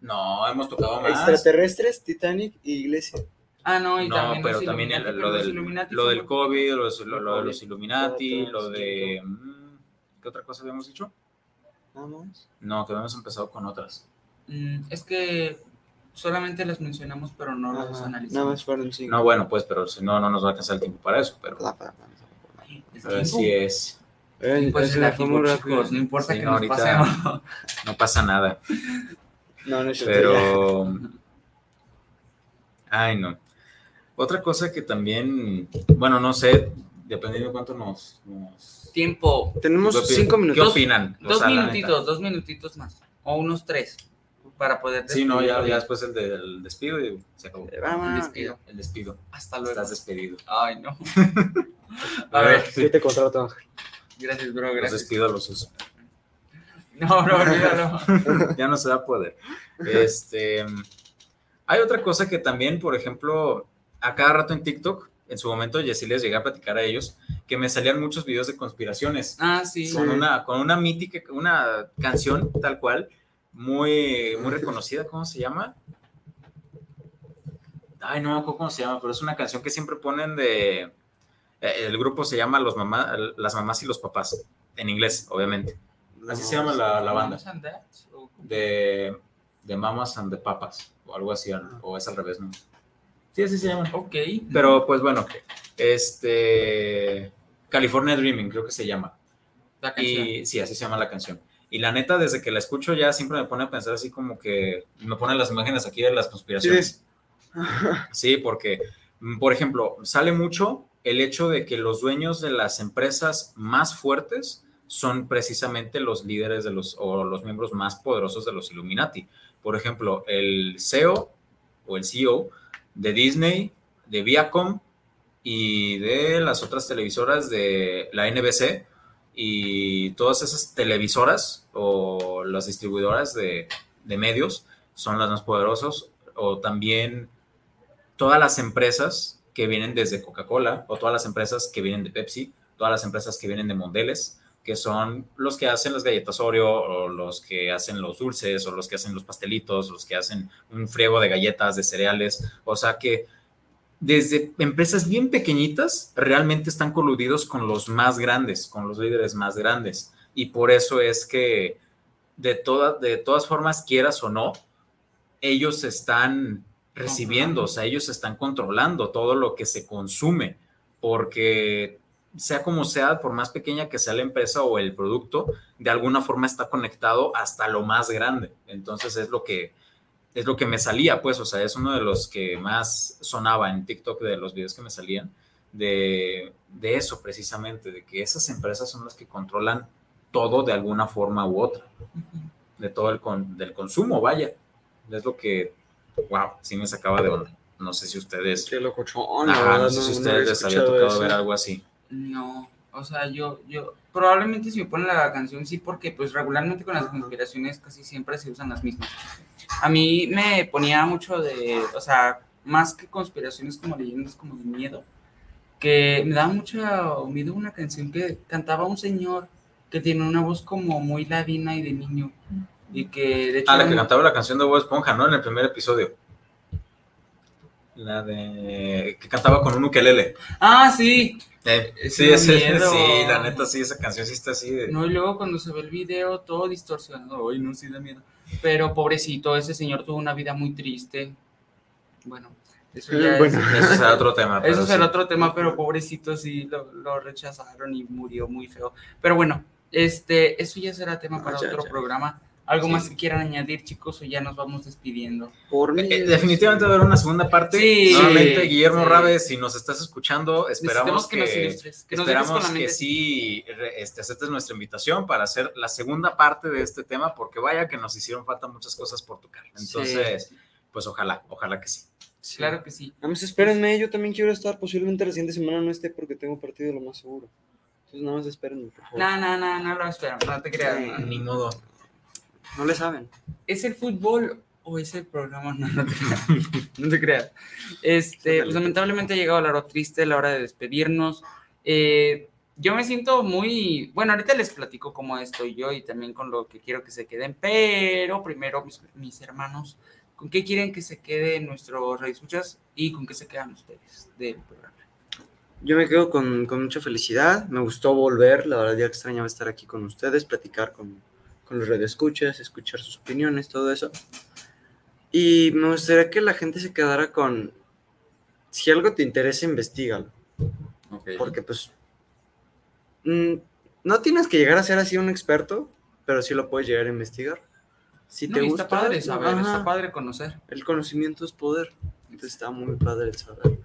S5: No, hemos tocado más.
S6: Extraterrestres, Titanic y Iglesia.
S4: Ah, no, y
S5: No,
S4: también
S5: pero también el- lo,
S4: pero
S5: del,
S4: Illuminati
S5: lo del COVID, lo, lo de los Illuminati, lo de... mm, ¿Qué otra cosa habíamos dicho?
S6: Nada más.
S5: No, que habíamos empezado con otras.
S4: Mm, es que solamente las mencionamos, pero no las
S6: Ajá, Nada
S4: analizamos.
S6: más fueron cinco.
S5: No, bueno, pues, pero si no, no nos va a alcanzar el tiempo para eso, pero
S6: Bla, bla, bla, bla.
S4: El
S5: pero
S4: tiempo,
S5: así es.
S6: Eh,
S4: pues
S6: muy
S4: tiempo,
S6: rápido.
S4: chicos, no importa
S5: Sí,
S4: que
S5: no,
S4: nos
S5: ahorita-
S4: pasemos.
S5: No pasa nada,
S6: No, no es
S5: pero... Ay, no. Otra cosa que también, bueno, no sé, dependiendo de cuánto nos... nos-
S4: Tiempo,
S6: Tenemos
S5: ¿Qué opinan?
S6: cinco
S5: ¿Qué
S6: minutos.
S5: opinan? O
S4: dos
S5: la
S4: minutitos, dos minutitos más. O unos tres. Para poder
S5: Sí, no, ya, después el del despido y se acabó.
S6: Eh, Vamos.
S4: Despido.
S5: El despido.
S4: Hasta luego.
S5: Estás despedido.
S4: Ay, no.
S5: A
S4: A
S5: ver,
S4: ver,
S6: Sí, te contrato,
S4: gracias, bro,
S5: Los
S4: gracias.
S5: despido a los sus.
S4: No, no, olvídalo.
S5: ya no se va a poder. Este, hay otra cosa que también, por ejemplo, a cada rato en TikTok, en su momento, y así les llegué a platicar a ellos, que me salían muchos videos de conspiraciones.
S4: Ah, sí.
S5: Con una, con una mítica, una canción tal cual, muy, muy reconocida, ¿cómo se llama? Ay, no me acuerdo cómo se llama, pero es una canción que siempre ponen de... eh, El grupo se llama Los mamá, Las Mamás y los Papás, en inglés, obviamente. Así se llama la, la banda. De, de Mamas and the Papas, o algo así, o- o es al revés, ¿no? Sí, así se llama.
S4: Ok.
S5: Pero pues bueno, este... California Dreaming, creo que se llama.
S4: La canción.
S5: Y sí, así se llama la canción. Y la neta, desde que la escucho ya siempre me pone a pensar así como que me ponen las imágenes aquí de las conspiraciones. Sí, porque, mm, por ejemplo, sale mucho el hecho de que los dueños de las empresas más fuertes son precisamente los líderes de los o los miembros más poderosos de los Illuminati. Por ejemplo, el CEO o el CEO de Disney, de Viacom y de las otras televisoras de la NBC y todas esas televisoras o las distribuidoras de, medios son las más poderosas o también todas las empresas que vienen desde Coca-Cola o todas las empresas que vienen de Pepsi, todas las empresas que vienen de Mondeles, que son los que hacen las galletas Oreo o los que hacen los dulces o los que hacen los pastelitos, los que hacen un friego de galletas, de cereales, o sea que desde empresas bien pequeñitas realmente están coludidos con los más grandes, con los líderes más grandes. Y por eso es que de, toda, de todas formas, quieras o no, ellos están recibiendo, o sea, ellos están controlando todo lo que se consume, porque sea como sea, por más pequeña que sea la empresa o el producto, de alguna forma está conectado hasta lo más grande. Entonces es lo que es lo que me salía, pues, o sea, es uno de los que más sonaba en TikTok de los videos que me salían, de, de eso precisamente, de que esas empresas son las que controlan todo de alguna forma u otra, de todo el con, del consumo, vaya. Es lo que, wow, sí me sacaba de onda. No sé si ustedes,
S6: Qué locochón.
S5: ajá, no sé si
S6: no
S5: ustedes les había tocado
S6: eso.
S5: ver algo así.
S4: No, o sea, yo, yo, probablemente si me ponen la canción sí, porque pues regularmente con las conspiraciones casi siempre se usan las mismas. A mí me ponía mucho de, o sea, más que conspiraciones como leyendas como de miedo, que me daba mucho miedo una canción que cantaba un señor que tiene una voz como muy ladina y de niño, y que de hecho...
S5: Ah, la que cantaba la canción de Bob Esponja, ¿no? En el primer episodio. La de. que cantaba con un ukelele.
S4: Ah, sí.
S5: Eh, sí, ese- sí, la neta, sí, esa canción sí está así de.
S4: No, y luego cuando se ve el video, todo distorsionado. Ay, no, sí da miedo. Pero pobrecito, ese señor tuvo una vida muy triste. Bueno, eso ya
S6: Bueno.
S4: es.
S5: Eso será otro tema. pero
S4: Eso es el
S5: sí.
S4: otro tema, pero pobrecito sí lo, lo rechazaron y murió muy feo. Pero bueno, este, eso ya será tema para
S6: Ya,
S4: otro
S6: ya.
S4: programa. ¿Algo
S5: Sí.
S4: más que quieran añadir, chicos, o ya nos vamos despidiendo?
S6: Por mí.
S5: Eh, definitivamente va a haber una segunda parte.
S4: Sí,
S5: Nuevamente, Guillermo
S4: sí.
S5: Rabe, si nos estás escuchando, esperamos
S4: que, nos
S5: que,
S4: ilustres, que nos con
S5: esperamos
S4: la
S5: que sí este, aceptes nuestra invitación para hacer la segunda parte de este tema, porque vaya que nos hicieron falta muchas cosas por tocar. Entonces,
S4: Sí,
S5: pues ojalá, ojalá que sí.
S6: Sí.
S4: claro que sí.
S6: Nada más espérenme, yo también quiero estar. Posiblemente la siguiente semana no esté porque tengo partido lo más seguro. Entonces nada más espérenme, por favor.
S4: No, no, no, no lo esperamos, no te creas.
S6: Sí.
S4: no.
S5: Ni modo.
S6: No le saben.
S4: ¿Es el fútbol o es el programa? No, no te creas. No te creas. Este, pues lamentablemente ha llegado la hora triste, la hora de despedirnos. Eh, yo me siento muy. Bueno, ahorita les platico cómo estoy yo y también con lo que quiero que se queden, pero primero, mis, mis hermanos, ¿con qué quieren que se quede nuestro radioescuchas y con qué se quedan ustedes del programa?
S6: Yo me quedo con, con mucha felicidad. Me gustó volver. La verdad, ya extrañaba estar aquí con ustedes, platicar con, con los radioescuchas, escuchar sus opiniones, todo eso. Y me gustaría que la gente se quedara con. Si algo te interesa, investigalo. Porque, pues. mm, no tienes que llegar a ser así un experto, pero sí lo puedes llegar a investigar. Si
S4: No,
S6: te gusta.
S4: está padre saber,
S6: ajá,
S4: está padre conocer.
S6: El conocimiento es poder. Entonces está muy padre el saber.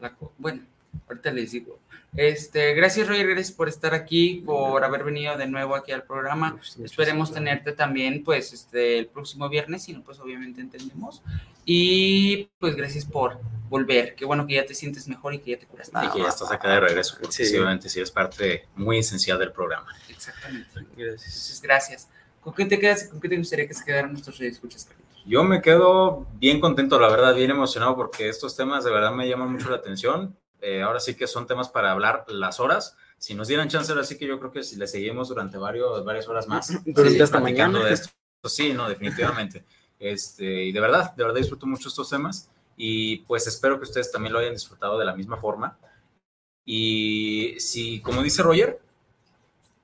S4: La bueno, ahorita les digo. Este, gracias Roger, gracias por estar aquí, por haber venido de nuevo aquí al programa. Esperemos tenerte también, pues, este, el próximo viernes, si no, pues obviamente entendemos. Y pues gracias por volver. Qué bueno que ya te sientes mejor y que ya te curaste.
S5: Y que ya estás acá de regreso, porque
S6: Sí.
S5: obviamente sí es parte muy esencial del programa.
S4: Exactamente.
S6: Gracias.
S4: Entonces, gracias. ¿Con qué te quedas? ¿Con qué te gustaría que se quedaran nuestros escuchas?
S5: Yo me quedo bien contento, la verdad, bien emocionado porque estos temas de verdad me llaman mucho la atención. Eh, ahora sí que son temas para hablar las horas. Si nos dieran chance, ahora sí que yo creo que si le seguimos durante varios, varias horas más.
S6: Durante
S5: sí,
S6: hasta mañana.
S5: de esto. Sí, no, definitivamente. Este, y de verdad, de verdad disfruto mucho estos temas y pues espero que ustedes también lo hayan disfrutado de la misma forma. Y si, como dice Roger,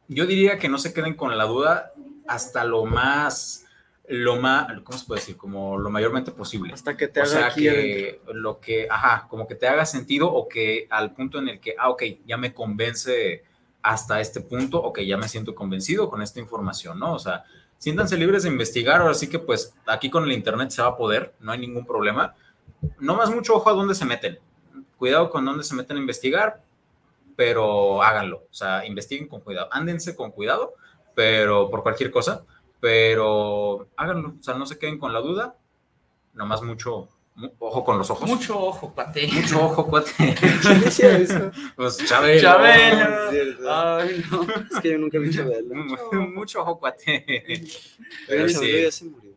S5: yo diría que no se queden con la duda hasta lo más, lo más, ¿cómo se puede decir? Como lo mayormente posible.
S6: Hasta que te
S5: O
S6: haga
S5: sea,
S6: aquí adentro.
S5: que lo que, ajá, como que te haga sentido o que al punto en el que, ah, ok, ya me convence hasta este punto, ok, ya me siento convencido con esta información, ¿no? O sea, siéntanse libres de investigar, ahora sí que pues aquí con el internet se va a poder, no hay ningún problema. No más mucho ojo a dónde se meten. Cuidado con dónde se meten a investigar, pero háganlo. O sea, investiguen con cuidado. Ándense con cuidado, pero por cualquier cosa, pero háganlo. O sea, no se queden con la duda. Nomás mucho mu- ojo con los ojos.
S4: Mucho ojo, pate.
S5: mucho ojo, cuate.
S6: ¿Quién decía eso?
S5: Pues Chabelo.
S4: Chabelo. Ay, no.
S6: Es que yo nunca vi Chabelo.
S5: Mu- Mucho ojo, cuate. Pero
S6: Chabelo
S5: sí,
S6: ya se murió.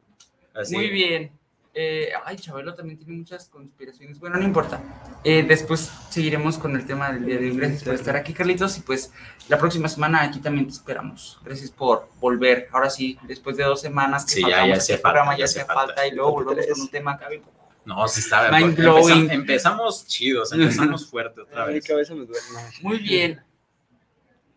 S5: así.
S4: Muy bien. Eh, ay, Chabelo también tiene muchas conspiraciones. Bueno, no importa. Eh, después seguiremos con el tema del día de hoy. Gracias por estar aquí, Carlitos. Y pues la próxima semana aquí también te esperamos. Gracias por volver. Ahora sí, después de dos semanas que
S5: Sí, ya- ya
S4: al programa, ya hacía falta.
S5: falta.
S4: Y luego volvemos con un tema acá.
S5: No, sí está.
S4: Mind blowing.
S5: empezam- empezamos chidos, empezamos fuerte otra
S6: Mi
S5: vez.
S6: cabeza me duele.
S4: Muy bien.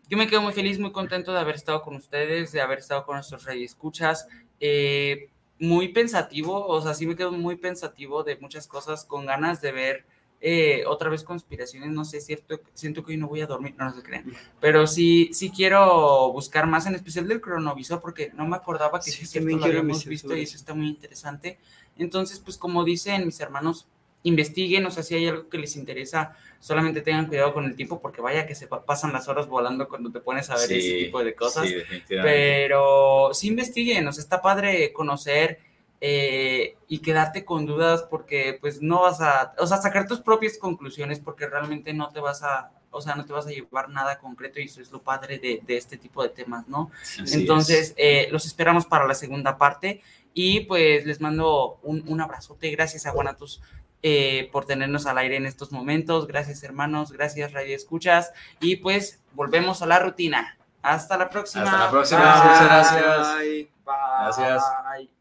S4: Yo me quedo muy feliz, muy contento de haber estado con ustedes, de haber estado con nuestros escuchas. Eh, muy pensativo, o sea, sí me quedo muy pensativo de muchas cosas, con ganas de ver eh, otra vez conspiraciones. No sé, cierto, siento que hoy no voy a dormir, no, no se crean. Pero sí, sí quiero buscar más, en especial del cronovisor, porque no me acordaba que
S6: Sí,
S4: sí, cierto,
S6: también
S4: lo habíamos visto y eso está muy interesante. Entonces, pues como dicen mis hermanos, investiguen, o sea, si hay algo que les interesa, solamente tengan cuidado con el tiempo, porque vaya que se pa- pasan las horas volando cuando te pones a ver ese tipo de cosas.
S5: Sí.
S4: Pero sí investiguen, o sea, está padre conocer eh, y quedarte con dudas porque pues no vas a, o sea, sacar tus propias conclusiones porque realmente no te vas a, o sea, no te vas a llevar nada concreto y eso es lo padre de, de este tipo de temas, ¿no?
S5: Así
S4: Entonces, eh, los esperamos para la segunda parte y pues les mando un, un abrazote. Gracias a Guanatos eh, por tenernos al aire en estos momentos. Gracias hermanos, gracias Radio Escuchas y pues volvemos a la rutina. Hasta la próxima.
S5: Hasta la próxima.
S4: Bye.
S5: Muchas gracias.
S6: Bye.
S4: Bye.
S5: Gracias.
S4: Bye.